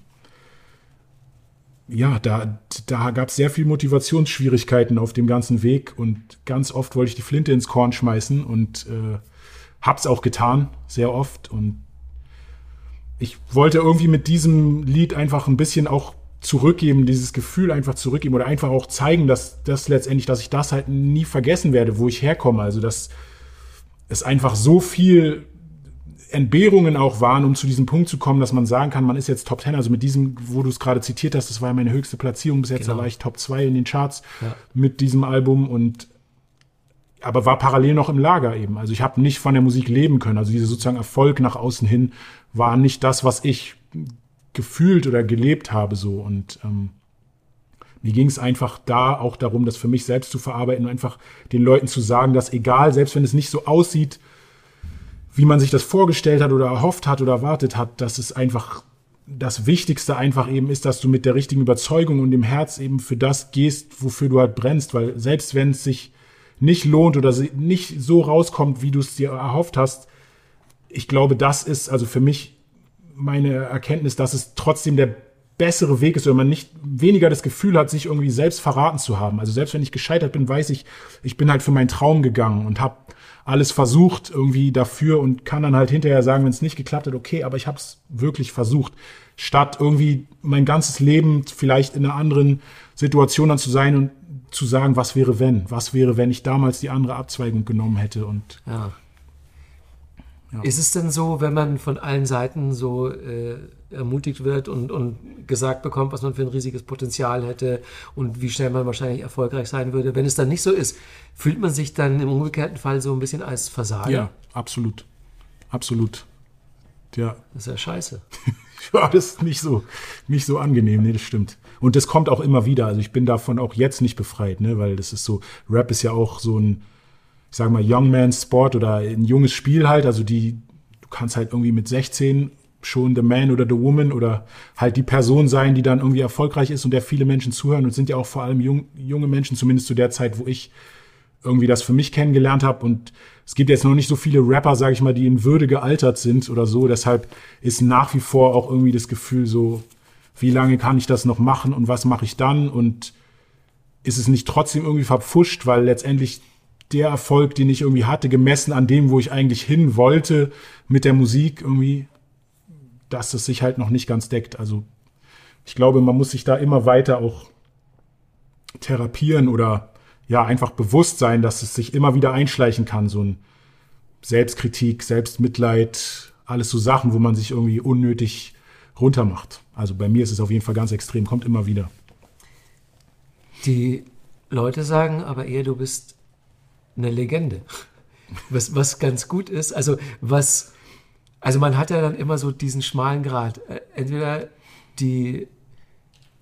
ja, da, da gab es sehr viel Motivationsschwierigkeiten auf dem ganzen Weg und ganz oft wollte ich die Flinte ins Korn schmeißen und äh, hab's auch getan, sehr oft. Und ich wollte irgendwie mit diesem Lied einfach ein bisschen auch zurückgeben, dieses Gefühl einfach zurückgeben oder einfach auch zeigen, dass das letztendlich, dass ich das halt nie vergessen werde, wo ich herkomme. Also dass es einfach so viel Entbehrungen auch waren, um zu diesem Punkt zu kommen, dass man sagen kann, man ist jetzt Top 10. Also mit diesem, wo du es gerade zitiert hast, das war ja meine höchste Platzierung bis jetzt, genau. da war ich Top 2 in den Charts ja. mit diesem Album und aber war parallel noch im Lager eben. Also ich habe nicht von der Musik leben können. Also dieser sozusagen Erfolg nach außen hin war nicht das, was ich gefühlt oder gelebt habe so und ähm, mir ging es einfach da auch darum, das für mich selbst zu verarbeiten und einfach den Leuten zu sagen, dass egal, selbst wenn es nicht so aussieht, wie man sich das vorgestellt hat oder erhofft hat oder erwartet hat, dass es einfach das Wichtigste einfach eben ist, dass du mit der richtigen Überzeugung und dem Herz eben für das gehst, wofür du halt brennst, weil selbst wenn es sich nicht lohnt oder nicht so rauskommt, wie du es dir erhofft hast, ich glaube, das ist also für mich meine Erkenntnis, dass es trotzdem der bessere Weg ist, wenn man nicht weniger das Gefühl hat, sich irgendwie selbst verraten zu haben. Also selbst wenn ich gescheitert bin, weiß ich, ich bin halt für meinen Traum gegangen und habe alles versucht irgendwie dafür und kann dann halt hinterher sagen, wenn es nicht geklappt hat, okay, aber ich habe es wirklich versucht, statt irgendwie mein ganzes Leben vielleicht in einer anderen Situation dann zu sein und zu sagen, was wäre wenn, was wäre, wenn ich damals die andere Abzweigung genommen hätte und ja. Ja. Ist es denn so, wenn man von allen Seiten so äh, ermutigt wird und, und gesagt bekommt, was man für ein riesiges Potenzial hätte und wie schnell man wahrscheinlich erfolgreich sein würde, wenn es dann nicht so ist, fühlt man sich dann im umgekehrten Fall so ein bisschen als Versager? Ja, absolut. Absolut. Ja. Das ist ja scheiße. ja, das ist nicht so, nicht so angenehm, nee, das stimmt. Und das kommt auch immer wieder. Also ich bin davon auch jetzt nicht befreit, ne, weil das ist so, Rap ist ja auch so ein, ich sag mal, Young Man's Sport oder ein junges Spiel halt. Also die, du kannst halt irgendwie mit 16 schon the man oder the woman oder halt die Person sein, die dann irgendwie erfolgreich ist und der viele Menschen zuhören und sind ja auch vor allem jung, junge Menschen, zumindest zu der Zeit, wo ich irgendwie das für mich kennengelernt habe und es gibt jetzt noch nicht so viele Rapper, sage ich mal, die in Würde gealtert sind oder so. Deshalb ist nach wie vor auch irgendwie das Gefühl so, wie lange kann ich das noch machen und was mache ich dann und ist es nicht trotzdem irgendwie verpfuscht, weil letztendlich der Erfolg, den ich irgendwie hatte, gemessen an dem, wo ich eigentlich hin wollte mit der Musik irgendwie, dass es sich halt noch nicht ganz deckt. Also ich glaube, man muss sich da immer weiter auch therapieren oder ja einfach bewusst sein, dass es sich immer wieder einschleichen kann, so ein Selbstkritik, Selbstmitleid, alles so Sachen, wo man sich irgendwie unnötig runtermacht. Also bei mir ist es auf jeden Fall ganz extrem, kommt immer wieder. Die Leute sagen aber eher, du bist eine Legende. Was, was ganz gut ist, also was, also man hat ja dann immer so diesen schmalen Grad. Äh, entweder die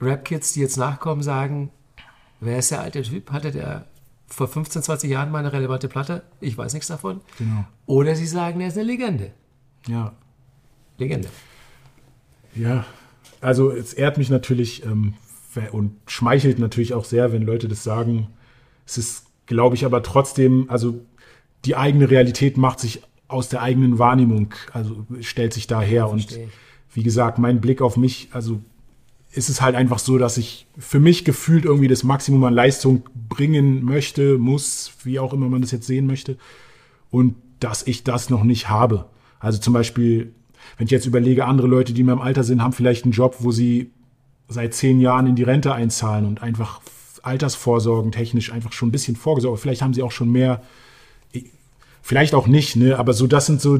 Rap-Kids, die jetzt nachkommen, sagen, wer ist der alte Typ? Hatte der vor 15, 20 Jahren mal eine relevante Platte? Ich weiß nichts davon. Genau. Oder sie sagen, er ist eine Legende. Ja. Legende. Ja, also es ehrt mich natürlich, ähm, und schmeichelt natürlich auch sehr, wenn Leute das sagen. Es ist, glaube ich, aber trotzdem, also die eigene Realität macht sich aus der eigenen Wahrnehmung, also stellt sich daher. Und wie gesagt, mein Blick auf mich, also ist es halt einfach so, dass ich für mich gefühlt irgendwie das Maximum an Leistung bringen möchte, muss, wie auch immer man das jetzt sehen möchte. Und dass ich das noch nicht habe. Also zum Beispiel, wenn ich jetzt überlege, andere Leute, die in meinem Alter sind, haben vielleicht einen Job, wo sie seit zehn Jahren in die Rente einzahlen und einfach Altersvorsorgen technisch einfach schon ein bisschen vorgesorgt. Vielleicht haben sie auch schon mehr, vielleicht auch nicht, ne? Aber so, das sind so,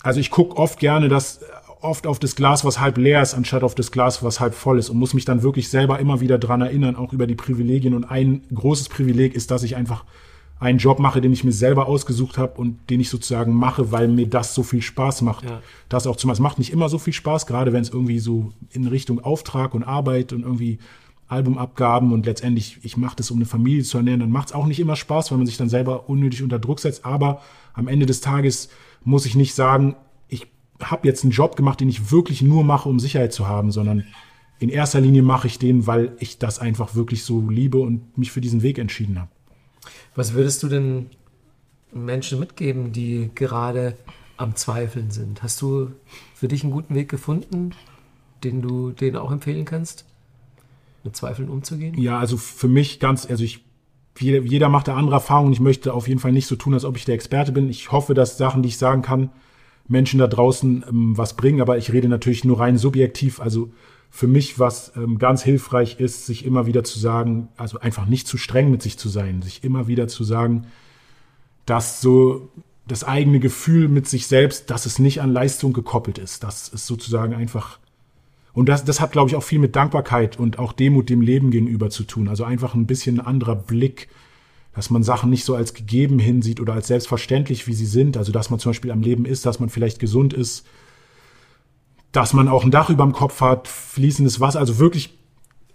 also ich gucke oft gerne, dass oft auf das Glas, was halb leer ist, anstatt auf das Glas, was halb voll ist und muss mich dann wirklich selber immer wieder dran erinnern, auch über die Privilegien. Und ein großes Privileg ist, dass ich einfach einen Job mache, den ich mir selber ausgesucht habe und den ich sozusagen mache, weil mir das so viel Spaß macht. Ja. Das auch zum es macht nicht immer so viel Spaß, gerade wenn es irgendwie so in Richtung Auftrag und Arbeit und irgendwie Albumabgaben und letztendlich, ich mache das, um eine Familie zu ernähren, dann macht es auch nicht immer Spaß, weil man sich dann selber unnötig unter Druck setzt. Aber am Ende des Tages muss ich nicht sagen, ich habe jetzt einen Job gemacht, den ich wirklich nur mache, um Sicherheit zu haben, sondern in erster Linie mache ich den, weil ich das einfach wirklich so liebe und mich für diesen Weg entschieden habe. Was würdest du denn Menschen mitgeben, die gerade am Zweifeln sind? Hast du für dich einen guten Weg gefunden, den du denen auch empfehlen kannst, mit Zweifeln umzugehen? Ja, also für mich ganz, also ich, jeder macht da andere Erfahrungen. Ich möchte auf jeden Fall nicht so tun, als ob ich der Experte bin. Ich hoffe, dass Sachen, die ich sagen kann, Menschen da draußen ähm, was bringen, aber ich rede natürlich nur rein subjektiv. Also für mich, was ähm, ganz hilfreich ist, sich immer wieder zu sagen, also einfach nicht zu streng mit sich zu sein, sich immer wieder zu sagen, dass so das eigene Gefühl mit sich selbst, dass es nicht an Leistung gekoppelt ist. Das ist sozusagen einfach. Und das, das hat, glaube ich, auch viel mit Dankbarkeit und auch Demut dem Leben gegenüber zu tun. Also einfach ein bisschen ein anderer Blick, dass man Sachen nicht so als gegeben hinsieht oder als selbstverständlich, wie sie sind. Also dass man zum Beispiel am Leben ist, dass man vielleicht gesund ist, dass man auch ein Dach über dem Kopf hat, fließendes Wasser, also wirklich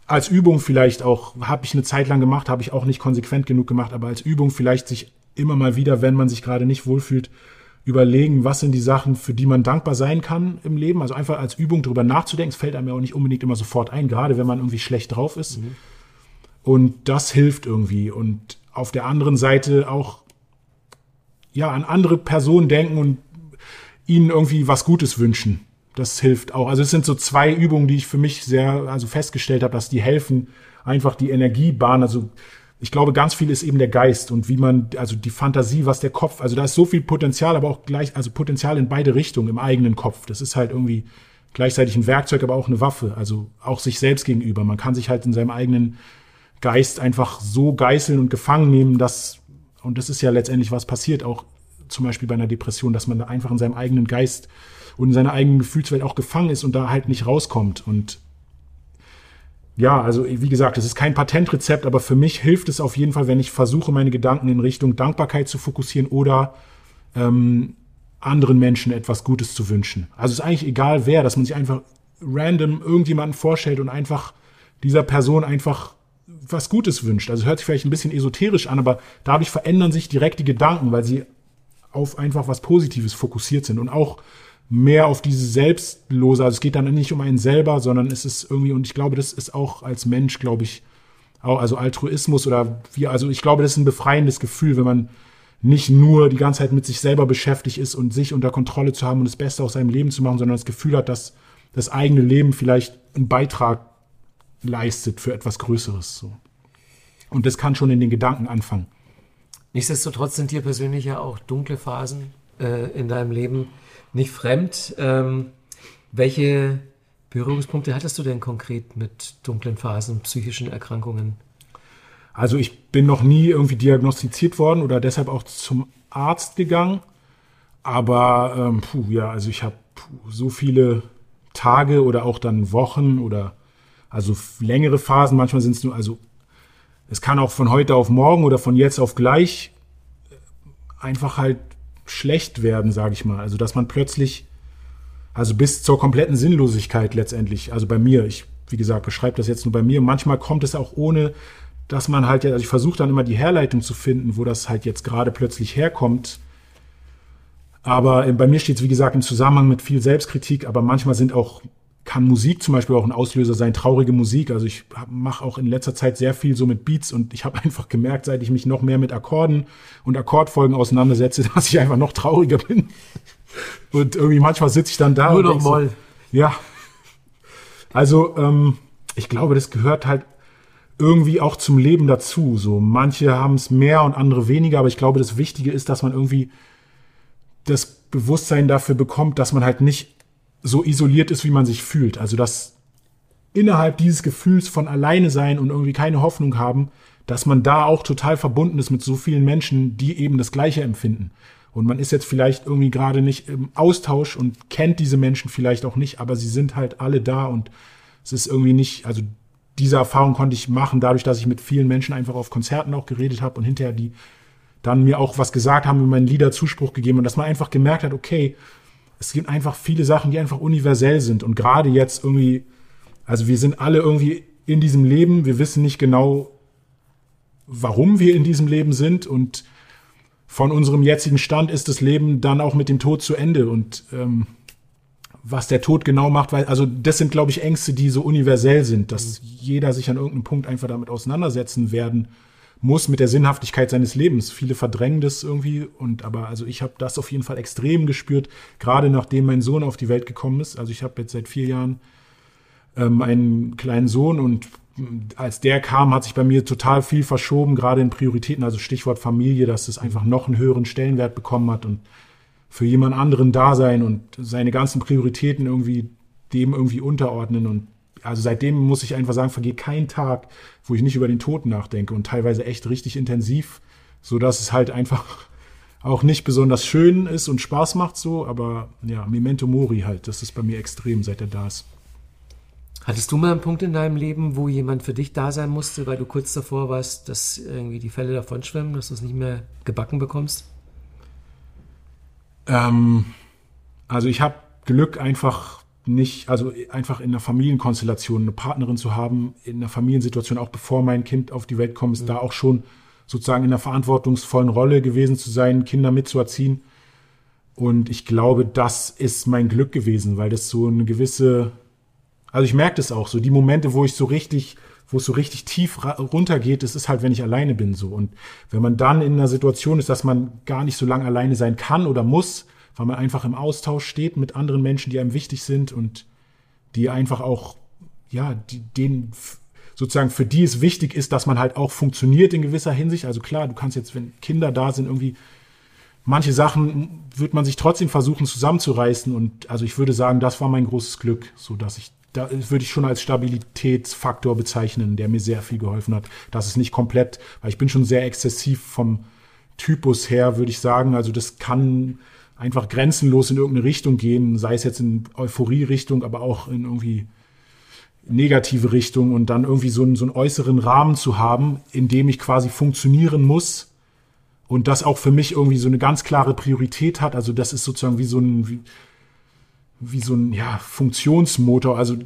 als Übung vielleicht auch, habe ich eine Zeit lang gemacht, habe ich auch nicht konsequent genug gemacht, aber als Übung vielleicht sich immer mal wieder, wenn man sich gerade nicht wohlfühlt, überlegen, was sind die Sachen, für die man dankbar sein kann im Leben. Also einfach als Übung darüber nachzudenken. Es fällt einem ja auch nicht unbedingt immer sofort ein, gerade wenn man irgendwie schlecht drauf ist. Mhm. Und das hilft irgendwie. Und auf der anderen Seite auch ja an andere Personen denken und ihnen irgendwie was Gutes wünschen das hilft auch. Also es sind so zwei Übungen, die ich für mich sehr, also festgestellt habe, dass die helfen, einfach die Energiebahn, also ich glaube, ganz viel ist eben der Geist und wie man, also die Fantasie, was der Kopf, also da ist so viel Potenzial, aber auch gleich, also Potenzial in beide Richtungen im eigenen Kopf. Das ist halt irgendwie gleichzeitig ein Werkzeug, aber auch eine Waffe, also auch sich selbst gegenüber. Man kann sich halt in seinem eigenen Geist einfach so geißeln und gefangen nehmen, dass, und das ist ja letztendlich was passiert, auch zum Beispiel bei einer Depression, dass man da einfach in seinem eigenen Geist und in seiner eigenen Gefühlswelt auch gefangen ist und da halt nicht rauskommt. Und ja, also wie gesagt, es ist kein Patentrezept, aber für mich hilft es auf jeden Fall, wenn ich versuche, meine Gedanken in Richtung Dankbarkeit zu fokussieren oder ähm, anderen Menschen etwas Gutes zu wünschen. Also es ist eigentlich egal wer, dass man sich einfach random irgendjemanden vorstellt und einfach dieser Person einfach was Gutes wünscht. Also hört sich vielleicht ein bisschen esoterisch an, aber dadurch verändern sich direkt die Gedanken, weil sie auf einfach was Positives fokussiert sind und auch mehr auf diese selbstlose, also es geht dann nicht um einen selber, sondern es ist irgendwie, und ich glaube, das ist auch als Mensch, glaube ich, also Altruismus oder wie, also ich glaube, das ist ein befreiendes Gefühl, wenn man nicht nur die ganze Zeit mit sich selber beschäftigt ist und sich unter Kontrolle zu haben und das Beste aus seinem Leben zu machen, sondern das Gefühl hat, dass das eigene Leben vielleicht einen Beitrag leistet für etwas Größeres. So. Und das kann schon in den Gedanken anfangen. Nichtsdestotrotz sind dir persönlich ja auch dunkle Phasen äh, in deinem Leben nicht fremd. Ähm, welche Berührungspunkte hattest du denn konkret mit dunklen Phasen, psychischen Erkrankungen? Also ich bin noch nie irgendwie diagnostiziert worden oder deshalb auch zum Arzt gegangen. Aber ähm, puh, ja, also ich habe so viele Tage oder auch dann Wochen oder also längere Phasen. Manchmal sind es nur, also es kann auch von heute auf morgen oder von jetzt auf gleich einfach halt schlecht werden, sage ich mal. Also dass man plötzlich, also bis zur kompletten Sinnlosigkeit letztendlich, also bei mir, ich, wie gesagt, beschreibe das jetzt nur bei mir, manchmal kommt es auch ohne, dass man halt, also ich versuche dann immer die Herleitung zu finden, wo das halt jetzt gerade plötzlich herkommt. Aber bei mir steht es, wie gesagt, im Zusammenhang mit viel Selbstkritik, aber manchmal sind auch kann Musik zum Beispiel auch ein Auslöser sein, traurige Musik. Also ich mache auch in letzter Zeit sehr viel so mit Beats und ich habe einfach gemerkt, seit ich mich noch mehr mit Akkorden und Akkordfolgen auseinandersetze, dass ich einfach noch trauriger bin. Und irgendwie manchmal sitze ich dann da Nur noch mal. So, ja. Also ähm, ich glaube, das gehört halt irgendwie auch zum Leben dazu. So manche haben es mehr und andere weniger, aber ich glaube, das Wichtige ist, dass man irgendwie das Bewusstsein dafür bekommt, dass man halt nicht so isoliert ist, wie man sich fühlt. Also dass innerhalb dieses Gefühls von alleine sein und irgendwie keine Hoffnung haben, dass man da auch total verbunden ist mit so vielen Menschen, die eben das Gleiche empfinden. Und man ist jetzt vielleicht irgendwie gerade nicht im Austausch und kennt diese Menschen vielleicht auch nicht, aber sie sind halt alle da und es ist irgendwie nicht, also diese Erfahrung konnte ich machen, dadurch, dass ich mit vielen Menschen einfach auf Konzerten auch geredet habe und hinterher die dann mir auch was gesagt haben, mir meinen Lieder Zuspruch gegeben und dass man einfach gemerkt hat, okay, es gibt einfach viele Sachen, die einfach universell sind. Und gerade jetzt irgendwie, also wir sind alle irgendwie in diesem Leben, wir wissen nicht genau, warum wir in diesem Leben sind und von unserem jetzigen Stand ist das Leben dann auch mit dem Tod zu Ende. Und ähm, was der Tod genau macht, weil, also das sind, glaube ich, Ängste, die so universell sind, dass jeder sich an irgendeinem Punkt einfach damit auseinandersetzen werden muss mit der Sinnhaftigkeit seines Lebens. Viele verdrängen das irgendwie und aber also ich habe das auf jeden Fall extrem gespürt, gerade nachdem mein Sohn auf die Welt gekommen ist. Also ich habe jetzt seit vier Jahren ähm, einen kleinen Sohn und als der kam, hat sich bei mir total viel verschoben, gerade in Prioritäten, also Stichwort Familie, dass es einfach noch einen höheren Stellenwert bekommen hat und für jemand anderen da sein und seine ganzen Prioritäten irgendwie dem irgendwie unterordnen und also seitdem muss ich einfach sagen, vergeht kein Tag, wo ich nicht über den Tod nachdenke und teilweise echt richtig intensiv, so dass es halt einfach auch nicht besonders schön ist und Spaß macht so, aber ja, Memento Mori halt, das ist bei mir extrem, seit er da ist. Hattest du mal einen Punkt in deinem Leben, wo jemand für dich da sein musste, weil du kurz davor warst, dass irgendwie die Fälle davon schwimmen, dass du es nicht mehr gebacken bekommst? Ähm, also ich habe Glück einfach nicht, also einfach in einer Familienkonstellation eine Partnerin zu haben, in einer Familiensituation, auch bevor mein Kind auf die Welt kommt, ist mhm. da auch schon sozusagen in einer verantwortungsvollen Rolle gewesen zu sein, Kinder mitzuerziehen. Und ich glaube, das ist mein Glück gewesen, weil das so eine gewisse, also ich merke das auch, so die Momente, wo ich so richtig, wo es so richtig tief runtergeht, das ist halt, wenn ich alleine bin, so. Und wenn man dann in einer Situation ist, dass man gar nicht so lange alleine sein kann oder muss, weil man einfach im Austausch steht mit anderen Menschen, die einem wichtig sind und die einfach auch, ja, die, denen sozusagen für die es wichtig ist, dass man halt auch funktioniert in gewisser Hinsicht. Also klar, du kannst jetzt, wenn Kinder da sind, irgendwie manche Sachen wird man sich trotzdem versuchen zusammenzureißen und also ich würde sagen, das war mein großes Glück, so dass ich da würde ich schon als Stabilitätsfaktor bezeichnen, der mir sehr viel geholfen hat. Das ist nicht komplett, weil ich bin schon sehr exzessiv vom Typus her, würde ich sagen. Also das kann einfach grenzenlos in irgendeine Richtung gehen, sei es jetzt in Euphorie-Richtung, aber auch in irgendwie negative Richtung und dann irgendwie so einen, so einen äußeren Rahmen zu haben, in dem ich quasi funktionieren muss und das auch für mich irgendwie so eine ganz klare Priorität hat. Also das ist sozusagen wie so ein, wie, wie so ein ja, Funktionsmotor. Also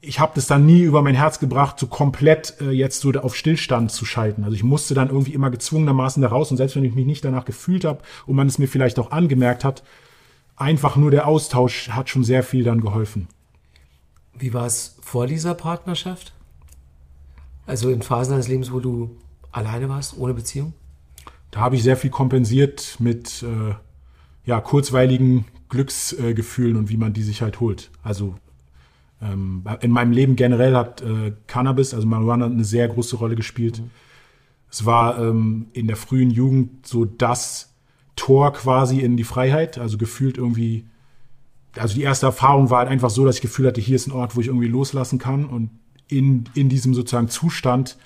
ich habe das dann nie über mein Herz gebracht, so komplett äh, jetzt so auf Stillstand zu schalten. Also ich musste dann irgendwie immer gezwungenermaßen da raus und selbst wenn ich mich nicht danach gefühlt habe und man es mir vielleicht auch angemerkt hat, einfach nur der Austausch hat schon sehr viel dann geholfen. Wie war es vor dieser Partnerschaft? Also in Phasen deines Lebens, wo du alleine warst, ohne Beziehung? Da habe ich sehr viel kompensiert mit äh, ja, kurzweiligen Glücksgefühlen äh, und wie man die sich halt holt. Also ähm, in meinem Leben generell hat äh, Cannabis, also Marihuana, eine sehr große Rolle gespielt. Mhm. Es war ähm, in der frühen Jugend so das Tor quasi in die Freiheit, also gefühlt irgendwie, also die erste Erfahrung war halt einfach so, dass ich Gefühl hatte, hier ist ein Ort, wo ich irgendwie loslassen kann und in, in diesem sozusagen Zustand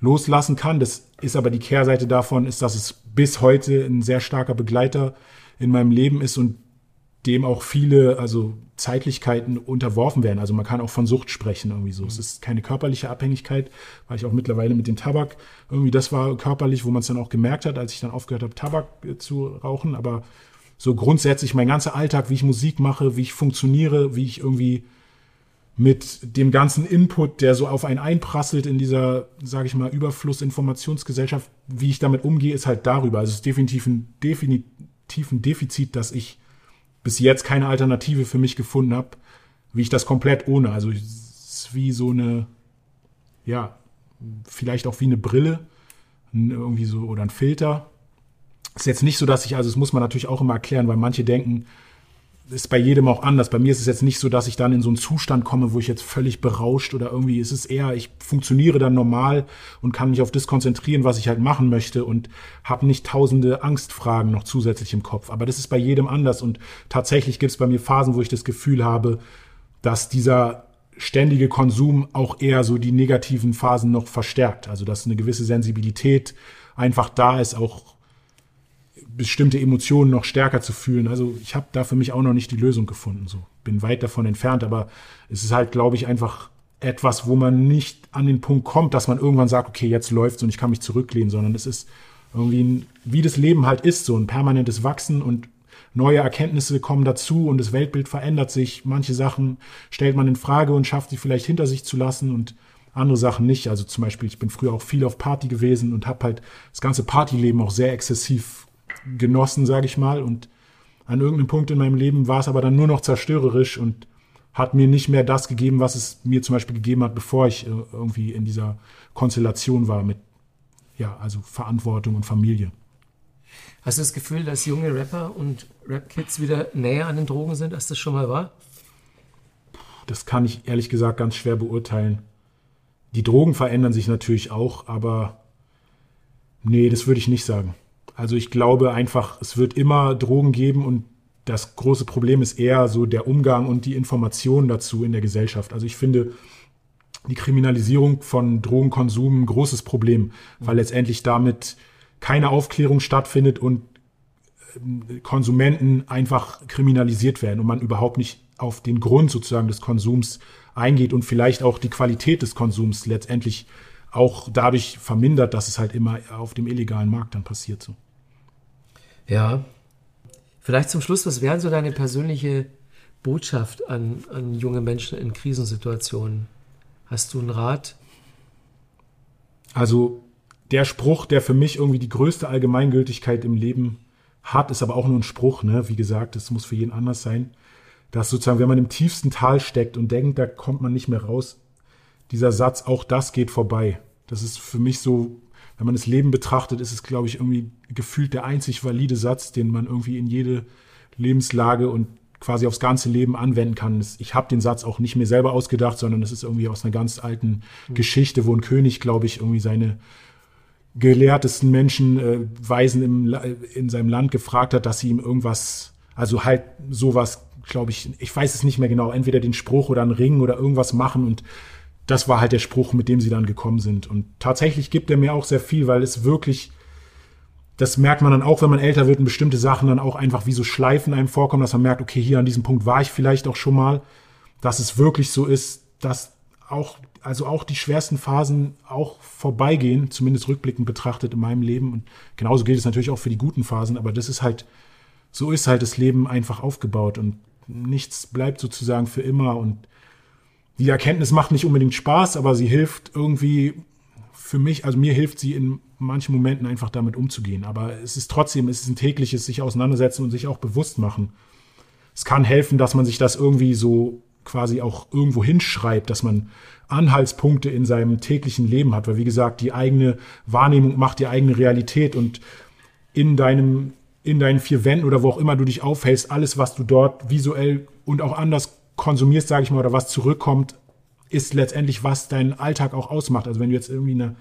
loslassen kann. Das ist aber die Kehrseite davon, ist, dass es bis heute ein sehr starker Begleiter in meinem Leben ist und dem auch viele, also Zeitlichkeiten unterworfen werden. Also man kann auch von Sucht sprechen irgendwie so. Mhm. Es ist keine körperliche Abhängigkeit, weil ich auch mittlerweile mit dem Tabak irgendwie, das war körperlich, wo man es dann auch gemerkt hat, als ich dann aufgehört habe, Tabak äh, zu rauchen. Aber so grundsätzlich mein ganzer Alltag, wie ich Musik mache, wie ich funktioniere, wie ich irgendwie mit dem ganzen Input, der so auf einen einprasselt in dieser, sage ich mal, Überfluss-Informationsgesellschaft, wie ich damit umgehe, ist halt darüber. Also es ist definitiv ein, definitiv ein Defizit, dass ich bis jetzt keine Alternative für mich gefunden habe. wie ich das komplett ohne. Also es ist wie so eine, ja, vielleicht auch wie eine Brille, irgendwie so oder ein Filter. Es ist jetzt nicht so, dass ich, also das muss man natürlich auch immer erklären, weil manche denken, ist bei jedem auch anders. Bei mir ist es jetzt nicht so, dass ich dann in so einen Zustand komme, wo ich jetzt völlig berauscht oder irgendwie ist es eher, ich funktioniere dann normal und kann mich auf das konzentrieren, was ich halt machen möchte und habe nicht tausende Angstfragen noch zusätzlich im Kopf. Aber das ist bei jedem anders und tatsächlich gibt es bei mir Phasen, wo ich das Gefühl habe, dass dieser ständige Konsum auch eher so die negativen Phasen noch verstärkt. Also dass eine gewisse Sensibilität einfach da ist, auch bestimmte Emotionen noch stärker zu fühlen. Also ich habe da für mich auch noch nicht die Lösung gefunden. So bin weit davon entfernt, aber es ist halt, glaube ich, einfach etwas, wo man nicht an den Punkt kommt, dass man irgendwann sagt, okay, jetzt läuft's und ich kann mich zurücklehnen, sondern es ist irgendwie ein, wie das Leben halt ist, so ein permanentes Wachsen und neue Erkenntnisse kommen dazu und das Weltbild verändert sich. Manche Sachen stellt man in Frage und schafft sie vielleicht hinter sich zu lassen und andere Sachen nicht. Also zum Beispiel, ich bin früher auch viel auf Party gewesen und habe halt das ganze Partyleben auch sehr exzessiv genossen, sage ich mal. Und an irgendeinem Punkt in meinem Leben war es aber dann nur noch zerstörerisch und hat mir nicht mehr das gegeben, was es mir zum Beispiel gegeben hat, bevor ich äh, irgendwie in dieser Konstellation war mit, ja, also Verantwortung und Familie. Hast du das Gefühl, dass junge Rapper und Rap-Kids wieder näher an den Drogen sind, als das schon mal war? Das kann ich ehrlich gesagt ganz schwer beurteilen. Die Drogen verändern sich natürlich auch, aber nee, das würde ich nicht sagen. Also ich glaube einfach, es wird immer Drogen geben und das große Problem ist eher so der Umgang und die Information dazu in der Gesellschaft. Also ich finde die Kriminalisierung von Drogenkonsum ein großes Problem, weil letztendlich damit keine Aufklärung stattfindet und ähm, Konsumenten einfach kriminalisiert werden und man überhaupt nicht auf den Grund sozusagen des Konsums eingeht und vielleicht auch die Qualität des Konsums letztendlich auch dadurch vermindert, dass es halt immer auf dem illegalen Markt dann passiert so. Ja. Vielleicht zum Schluss, was wäre so deine persönliche Botschaft an, an junge Menschen in Krisensituationen? Hast du einen Rat? Also der Spruch, der für mich irgendwie die größte Allgemeingültigkeit im Leben hat, ist aber auch nur ein Spruch, ne? Wie gesagt, es muss für jeden anders sein. Dass sozusagen, wenn man im tiefsten Tal steckt und denkt, da kommt man nicht mehr raus, dieser Satz, auch das geht vorbei. Das ist für mich so, wenn man das Leben betrachtet, ist es, glaube ich, irgendwie gefühlt der einzig valide Satz, den man irgendwie in jede Lebenslage und quasi aufs ganze Leben anwenden kann. Ich habe den Satz auch nicht mir selber ausgedacht, sondern es ist irgendwie aus einer ganz alten mhm. Geschichte, wo ein König, glaube ich, irgendwie seine gelehrtesten Menschen, äh, Weisen im, in seinem Land gefragt hat, dass sie ihm irgendwas, also halt sowas, glaube ich, ich weiß es nicht mehr genau, entweder den Spruch oder einen Ring oder irgendwas machen und das war halt der Spruch, mit dem sie dann gekommen sind. Und tatsächlich gibt er mir auch sehr viel, weil es wirklich, das merkt man dann auch, wenn man älter wird und bestimmte Sachen dann auch einfach wie so Schleifen einem vorkommen, dass man merkt, okay, hier an diesem Punkt war ich vielleicht auch schon mal, dass es wirklich so ist, dass auch also auch die schwersten Phasen auch vorbeigehen, zumindest rückblickend betrachtet in meinem Leben. Und genauso gilt es natürlich auch für die guten Phasen, aber das ist halt, so ist halt das Leben einfach aufgebaut und nichts bleibt sozusagen für immer. Und die Erkenntnis macht nicht unbedingt Spaß, aber sie hilft irgendwie für mich, also mir hilft sie in manchen Momenten einfach damit umzugehen. Aber es ist trotzdem, es ist ein tägliches sich auseinandersetzen und sich auch bewusst machen. Es kann helfen, dass man sich das irgendwie so quasi auch irgendwo hinschreibt, dass man Anhaltspunkte in seinem täglichen Leben hat. Weil, wie gesagt, die eigene Wahrnehmung macht die eigene Realität und in deinem, in deinen vier Wänden oder wo auch immer du dich aufhältst, alles, was du dort visuell und auch anders konsumierst, sage ich mal, oder was zurückkommt, ist letztendlich, was deinen Alltag auch ausmacht. Also wenn du jetzt irgendwie eine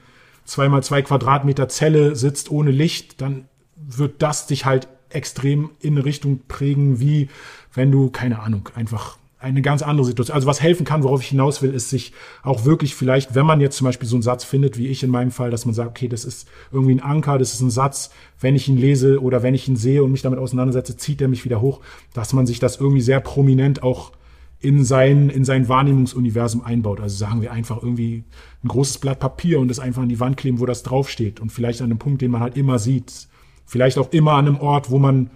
zweimal zwei Quadratmeter Zelle sitzt ohne Licht, dann wird das dich halt extrem in eine Richtung prägen, wie wenn du, keine Ahnung, einfach eine ganz andere Situation. Also was helfen kann, worauf ich hinaus will, ist sich auch wirklich vielleicht, wenn man jetzt zum Beispiel so einen Satz findet, wie ich in meinem Fall, dass man sagt, okay, das ist irgendwie ein Anker, das ist ein Satz, wenn ich ihn lese oder wenn ich ihn sehe und mich damit auseinandersetze, zieht er mich wieder hoch, dass man sich das irgendwie sehr prominent auch in sein, in sein Wahrnehmungsuniversum einbaut. Also sagen wir einfach irgendwie ein großes Blatt Papier und das einfach an die Wand kleben, wo das draufsteht. Und vielleicht an einem Punkt, den man halt immer sieht. Vielleicht auch immer an einem Ort, wo man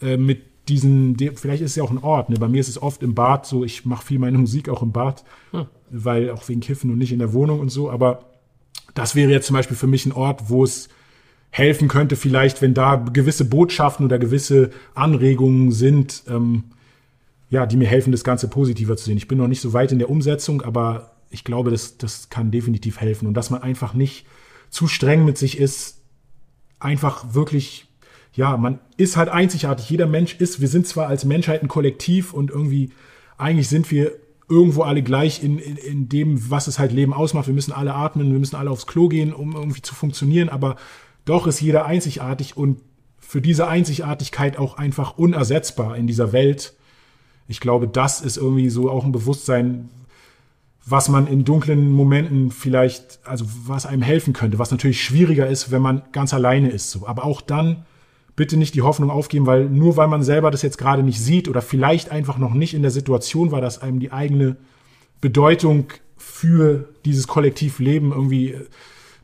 äh, mit diesen, vielleicht ist es ja auch ein Ort. Ne? Bei mir ist es oft im Bad so, ich mache viel meine Musik auch im Bad, hm. weil auch wegen Kiffen und nicht in der Wohnung und so. Aber das wäre jetzt zum Beispiel für mich ein Ort, wo es helfen könnte, vielleicht, wenn da gewisse Botschaften oder gewisse Anregungen sind, ähm, ja, die mir helfen, das Ganze positiver zu sehen. Ich bin noch nicht so weit in der Umsetzung, aber ich glaube, das, das kann definitiv helfen. Und dass man einfach nicht zu streng mit sich ist, einfach wirklich, ja, man ist halt einzigartig. Jeder Mensch ist, wir sind zwar als Menschheit ein Kollektiv und irgendwie, eigentlich sind wir irgendwo alle gleich in, in, in dem, was es halt Leben ausmacht. Wir müssen alle atmen, wir müssen alle aufs Klo gehen, um irgendwie zu funktionieren, aber doch ist jeder einzigartig und für diese Einzigartigkeit auch einfach unersetzbar in dieser Welt. Ich glaube, das ist irgendwie so auch ein Bewusstsein, was man in dunklen Momenten vielleicht, also was einem helfen könnte, was natürlich schwieriger ist, wenn man ganz alleine ist. So. Aber auch dann bitte nicht die Hoffnung aufgeben, weil nur weil man selber das jetzt gerade nicht sieht oder vielleicht einfach noch nicht in der Situation war, dass einem die eigene Bedeutung für dieses Kollektivleben irgendwie äh,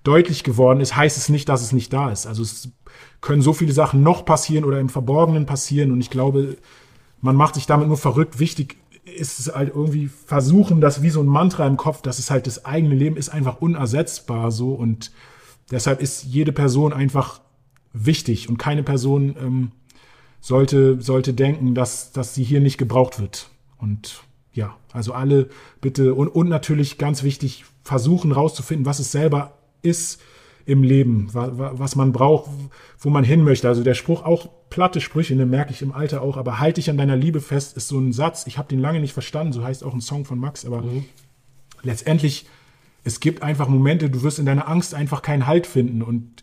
deutlich geworden ist, heißt es nicht, dass es nicht da ist. Also es können so viele Sachen noch passieren oder im Verborgenen passieren und ich glaube, man macht sich damit nur verrückt. Wichtig ist es halt irgendwie versuchen, das wie so ein Mantra im Kopf, dass es halt das eigene Leben ist einfach unersetzbar so und deshalb ist jede Person einfach wichtig und keine Person ähm, sollte, sollte denken, dass, dass sie hier nicht gebraucht wird. Und ja, also alle bitte und, und natürlich ganz wichtig versuchen rauszufinden, was es selber ist im Leben, was man braucht, wo man hin möchte. Also der Spruch, auch platte Sprüche, den merke ich im Alter auch, aber halte dich an deiner Liebe fest, ist so ein Satz, ich habe den lange nicht verstanden, so heißt auch ein Song von Max, aber mhm. letztendlich, es gibt einfach Momente, du wirst in deiner Angst einfach keinen Halt finden und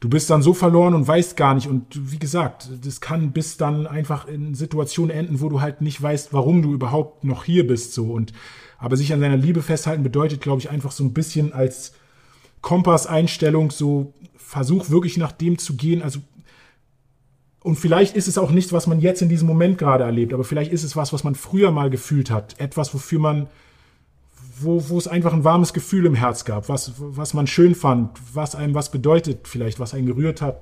du bist dann so verloren und weißt gar nicht. Und wie gesagt, das kann bis dann einfach in Situationen enden, wo du halt nicht weißt, warum du überhaupt noch hier bist. So und aber sich an seiner Liebe festhalten bedeutet, glaube ich, einfach so ein bisschen als Kompasseinstellung so versuch wirklich nach dem zu gehen. Also und vielleicht ist es auch nicht, was man jetzt in diesem Moment gerade erlebt, aber vielleicht ist es was, was man früher mal gefühlt hat. Etwas, wofür man wo, wo es einfach ein warmes Gefühl im Herz gab, was, was man schön fand, was einem was bedeutet, vielleicht, was einen gerührt hat,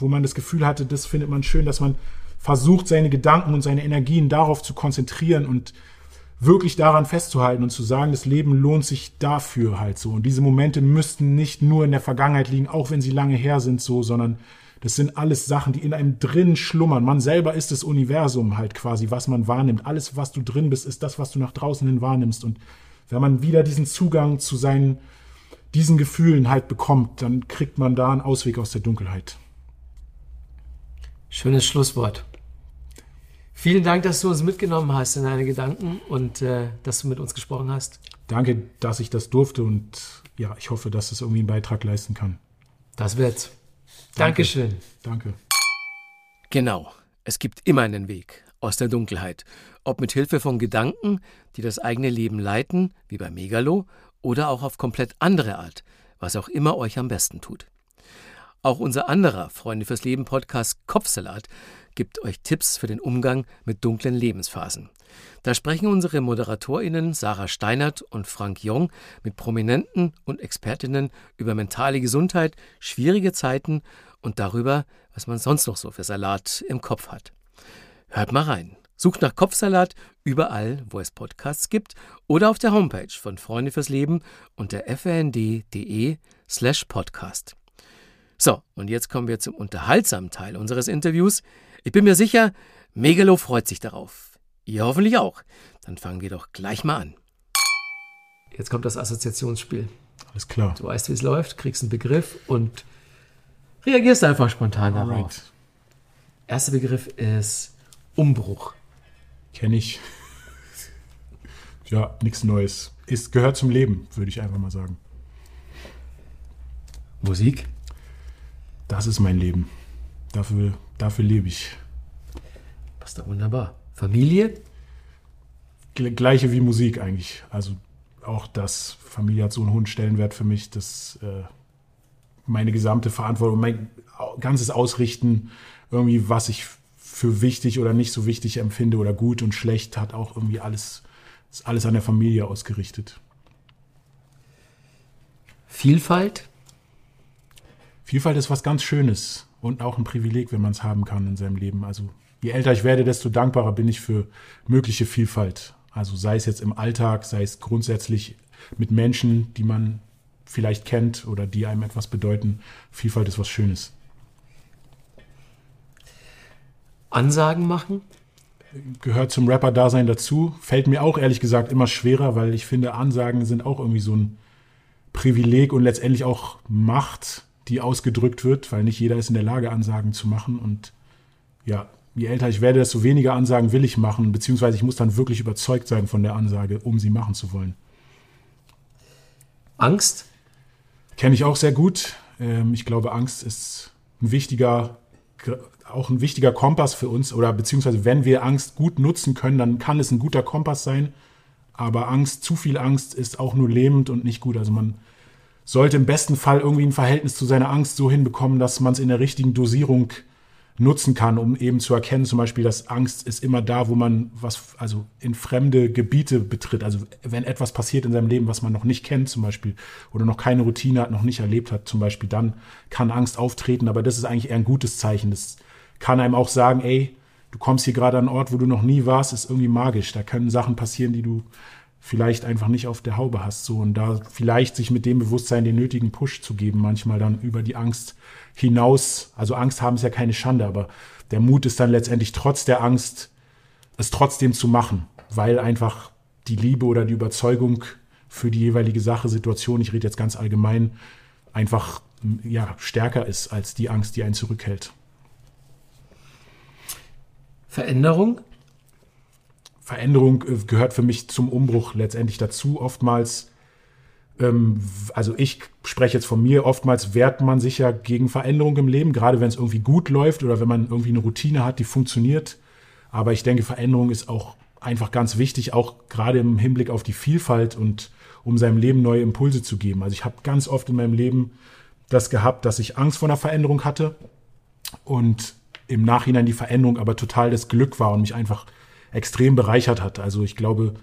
wo man das Gefühl hatte, das findet man schön, dass man versucht, seine Gedanken und seine Energien darauf zu konzentrieren und wirklich daran festzuhalten und zu sagen, das Leben lohnt sich dafür halt so. Und diese Momente müssten nicht nur in der Vergangenheit liegen, auch wenn sie lange her sind so, sondern das sind alles Sachen, die in einem drin schlummern. Man selber ist das Universum halt quasi, was man wahrnimmt. Alles, was du drin bist, ist das, was du nach draußen hin wahrnimmst. Und wenn man wieder diesen Zugang zu seinen, diesen Gefühlen halt bekommt, dann kriegt man da einen Ausweg aus der Dunkelheit. Schönes Schlusswort. Vielen Dank, dass du uns mitgenommen hast in deine Gedanken und äh, dass du mit uns gesprochen hast. Danke, dass ich das durfte und ja, ich hoffe, dass es irgendwie einen Beitrag leisten kann. Das wird's. Dankeschön. Danke. Genau. Es gibt immer einen Weg aus der Dunkelheit. Ob mit Hilfe von Gedanken, die das eigene Leben leiten, wie bei Megalo, oder auch auf komplett andere Art, was auch immer euch am besten tut. Auch unser anderer Freunde fürs Leben Podcast Kopfsalat gibt euch Tipps für den Umgang mit dunklen Lebensphasen. Da sprechen unsere ModeratorInnen Sarah Steinert und Frank Jong mit Prominenten und Expertinnen über mentale Gesundheit, schwierige Zeiten und darüber, was man sonst noch so für Salat im Kopf hat. Hört mal rein. Sucht nach Kopfsalat überall, wo es Podcasts gibt oder auf der Homepage von Freunde fürs Leben unter fnd.de slash podcast. So, und jetzt kommen wir zum unterhaltsamen Teil unseres Interviews. Ich bin mir sicher, Megalo freut sich darauf. Ihr hoffentlich auch. Dann fangen wir doch gleich mal an. Jetzt kommt das Assoziationsspiel. Alles klar. Du weißt, wie es läuft, kriegst einen Begriff und reagierst einfach spontan darauf. Alright. Erster Begriff ist Umbruch. Kenne ich. ja, nichts Neues. Es gehört zum Leben, würde ich einfach mal sagen. Musik? Das ist mein Leben. Dafür, dafür lebe ich. Passt da wunderbar. Familie? Gleiche wie Musik eigentlich. Also auch das Familie hat so einen hohen Stellenwert für mich, dass äh, meine gesamte Verantwortung, mein ganzes Ausrichten, irgendwie, was ich für wichtig oder nicht so wichtig empfinde oder gut und schlecht, hat auch irgendwie alles, ist alles an der Familie ausgerichtet. Vielfalt? Vielfalt ist was ganz Schönes und auch ein Privileg, wenn man es haben kann in seinem Leben. Also je älter ich werde, desto dankbarer bin ich für mögliche Vielfalt. Also sei es jetzt im Alltag, sei es grundsätzlich mit Menschen, die man vielleicht kennt oder die einem etwas bedeuten. Vielfalt ist was Schönes. Ansagen machen? gehört zum Rapper-Dasein dazu. Fällt mir auch ehrlich gesagt immer schwerer, weil ich finde, Ansagen sind auch irgendwie so ein Privileg und letztendlich auch Macht, die ausgedrückt wird, weil nicht jeder ist in der Lage, Ansagen zu machen. Und ja, je älter ich werde, desto weniger Ansagen will ich machen, beziehungsweise ich muss dann wirklich überzeugt sein von der Ansage, um sie machen zu wollen. Angst? Kenne ich auch sehr gut. Ähm, ich glaube, Angst ist ein wichtiger, auch ein wichtiger Kompass für uns. Oder beziehungsweise, wenn wir Angst gut nutzen können, dann kann es ein guter Kompass sein. Aber Angst, zu viel Angst ist auch nur lähmend und nicht gut. Also man sollte im besten Fall irgendwie ein Verhältnis zu seiner Angst so hinbekommen, dass man es in der richtigen Dosierung nutzen kann, um eben zu erkennen, zum Beispiel, dass Angst ist immer da, wo man was, also in fremde Gebiete betritt. Also wenn etwas passiert in seinem Leben, was man noch nicht kennt, zum Beispiel, oder noch keine Routine hat, noch nicht erlebt hat, zum Beispiel, dann kann Angst auftreten. Aber das ist eigentlich eher ein gutes Zeichen. Das kann einem auch sagen, ey, du kommst hier gerade an einen Ort, wo du noch nie warst, ist irgendwie magisch. Da können Sachen passieren, die du vielleicht einfach nicht auf der Haube hast. So und da vielleicht sich mit dem Bewusstsein den nötigen Push zu geben, manchmal dann über die Angst hinaus. Also Angst haben ist ja keine Schande, aber der Mut ist dann letztendlich trotz der Angst, es trotzdem zu machen, weil einfach die Liebe oder die Überzeugung für die jeweilige Sache, Situation, ich rede jetzt ganz allgemein, einfach ja, stärker ist als die Angst, die einen zurückhält. Veränderung? Veränderung äh, gehört für mich zum Umbruch letztendlich dazu. Oftmals, ähm, also ich spreche jetzt von mir, oftmals wehrt man sich ja gegen Veränderung im Leben, gerade wenn es irgendwie gut läuft oder wenn man irgendwie eine Routine hat, die funktioniert. Aber ich denke, Veränderung ist auch einfach ganz wichtig, auch gerade im Hinblick auf die Vielfalt und um seinem Leben neue Impulse zu geben. Also ich habe ganz oft in meinem Leben das gehabt, dass ich Angst vor einer Veränderung hatte und im Nachhinein die Veränderung aber total das Glück war und mich einfach extrem bereichert hat. Also ich glaube,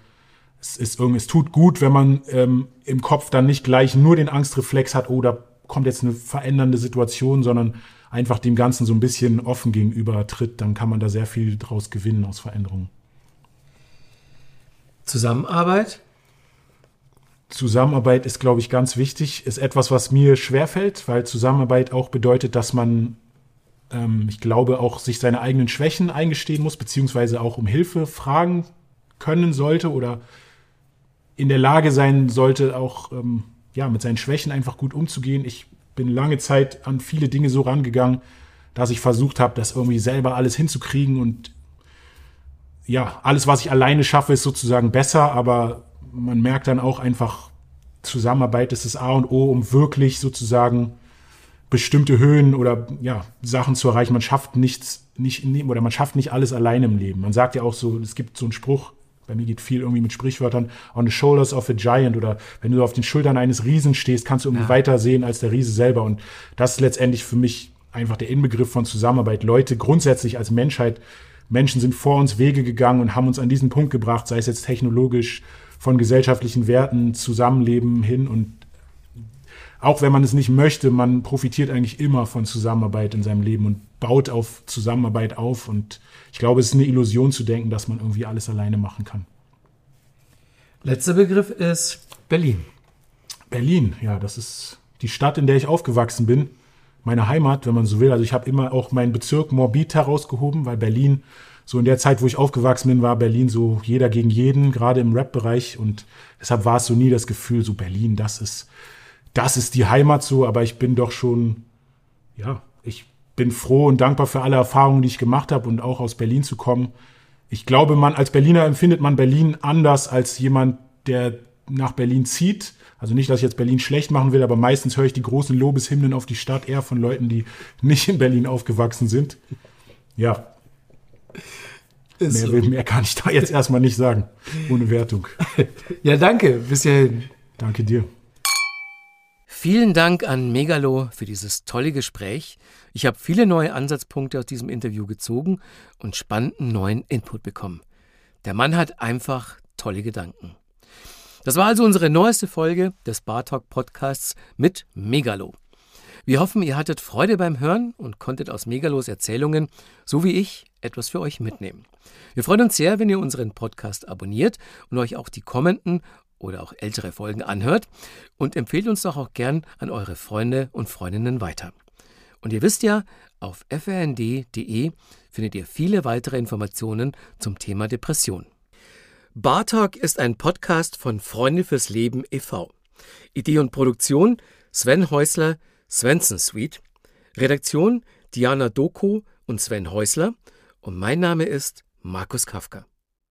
es ist irgendwie, es tut gut, wenn man ähm, im Kopf dann nicht gleich nur den Angstreflex hat, oh, da kommt jetzt eine verändernde Situation, sondern einfach dem Ganzen so ein bisschen offen gegenüber tritt, dann kann man da sehr viel draus gewinnen aus Veränderungen. Zusammenarbeit? Zusammenarbeit ist, glaube ich, ganz wichtig, ist etwas, was mir schwerfällt, weil Zusammenarbeit auch bedeutet, dass man ähm, ich glaube, auch sich seine eigenen Schwächen eingestehen muss, beziehungsweise auch um Hilfe fragen können sollte oder in der Lage sein sollte, auch ähm, ja, mit seinen Schwächen einfach gut umzugehen. Ich bin lange Zeit an viele Dinge so rangegangen, dass ich versucht habe, das irgendwie selber alles hinzukriegen und ja, alles, was ich alleine schaffe, ist sozusagen besser, aber man merkt dann auch einfach, Zusammenarbeit ist das A und O, um wirklich sozusagen bestimmte Höhen oder ja, Sachen zu erreichen. Man schafft nichts, nicht, oder man schafft nicht alles alleine im Leben. Man sagt ja auch so, es gibt so einen Spruch, bei mir geht viel irgendwie mit Sprichwörtern, on the shoulders of a giant oder wenn du auf den Schultern eines Riesen stehst, kannst du irgendwie ja. weiter sehen als der Riese selber. Und das ist letztendlich für mich einfach der Inbegriff von Zusammenarbeit. Leute grundsätzlich als Menschheit, Menschen sind vor uns Wege gegangen und haben uns an diesen Punkt gebracht, sei es jetzt technologisch, von gesellschaftlichen Werten, Zusammenleben hin und auch wenn man es nicht möchte, man profitiert eigentlich immer von Zusammenarbeit in seinem Leben und baut auf Zusammenarbeit auf. Und ich glaube, es ist eine Illusion zu denken, dass man irgendwie alles alleine machen kann. Letzter Begriff ist Berlin. Berlin, ja, das ist die Stadt, in der ich aufgewachsen bin. Meine Heimat, wenn man so will. Also ich habe immer auch meinen Bezirk Morbid herausgehoben, weil Berlin, so in der Zeit, wo ich aufgewachsen bin, war Berlin so jeder gegen jeden, gerade im Rap-Bereich. Und deshalb war es so nie das Gefühl, so Berlin, das ist das ist die Heimat so, aber ich bin doch schon, ja, ich bin froh und dankbar für alle Erfahrungen, die ich gemacht habe und auch aus Berlin zu kommen. Ich glaube, man als Berliner empfindet man Berlin anders als jemand, der nach Berlin zieht. Also nicht, dass ich jetzt Berlin schlecht machen will, aber meistens höre ich die großen Lobeshymnen auf die Stadt eher von Leuten, die nicht in Berlin aufgewachsen sind. Ja. Mehr, so. mehr kann ich da jetzt erstmal nicht sagen, ohne Wertung. Ja, danke. Bis hierhin. Danke dir. Vielen Dank an Megalo für dieses tolle Gespräch. Ich habe viele neue Ansatzpunkte aus diesem Interview gezogen und spannenden neuen Input bekommen. Der Mann hat einfach tolle Gedanken. Das war also unsere neueste Folge des Bartalk Podcasts mit Megalo. Wir hoffen, ihr hattet Freude beim Hören und konntet aus Megalos Erzählungen, so wie ich, etwas für euch mitnehmen. Wir freuen uns sehr, wenn ihr unseren Podcast abonniert und euch auch die kommenden oder auch ältere Folgen anhört und empfehlt uns doch auch gern an eure Freunde und Freundinnen weiter. Und ihr wisst ja, auf frnd.de findet ihr viele weitere Informationen zum Thema Depression. Bartalk ist ein Podcast von Freunde fürs Leben e.V. Idee und Produktion Sven Häusler, Svensson Suite. Redaktion Diana Doko und Sven Häusler. Und mein Name ist Markus Kafka.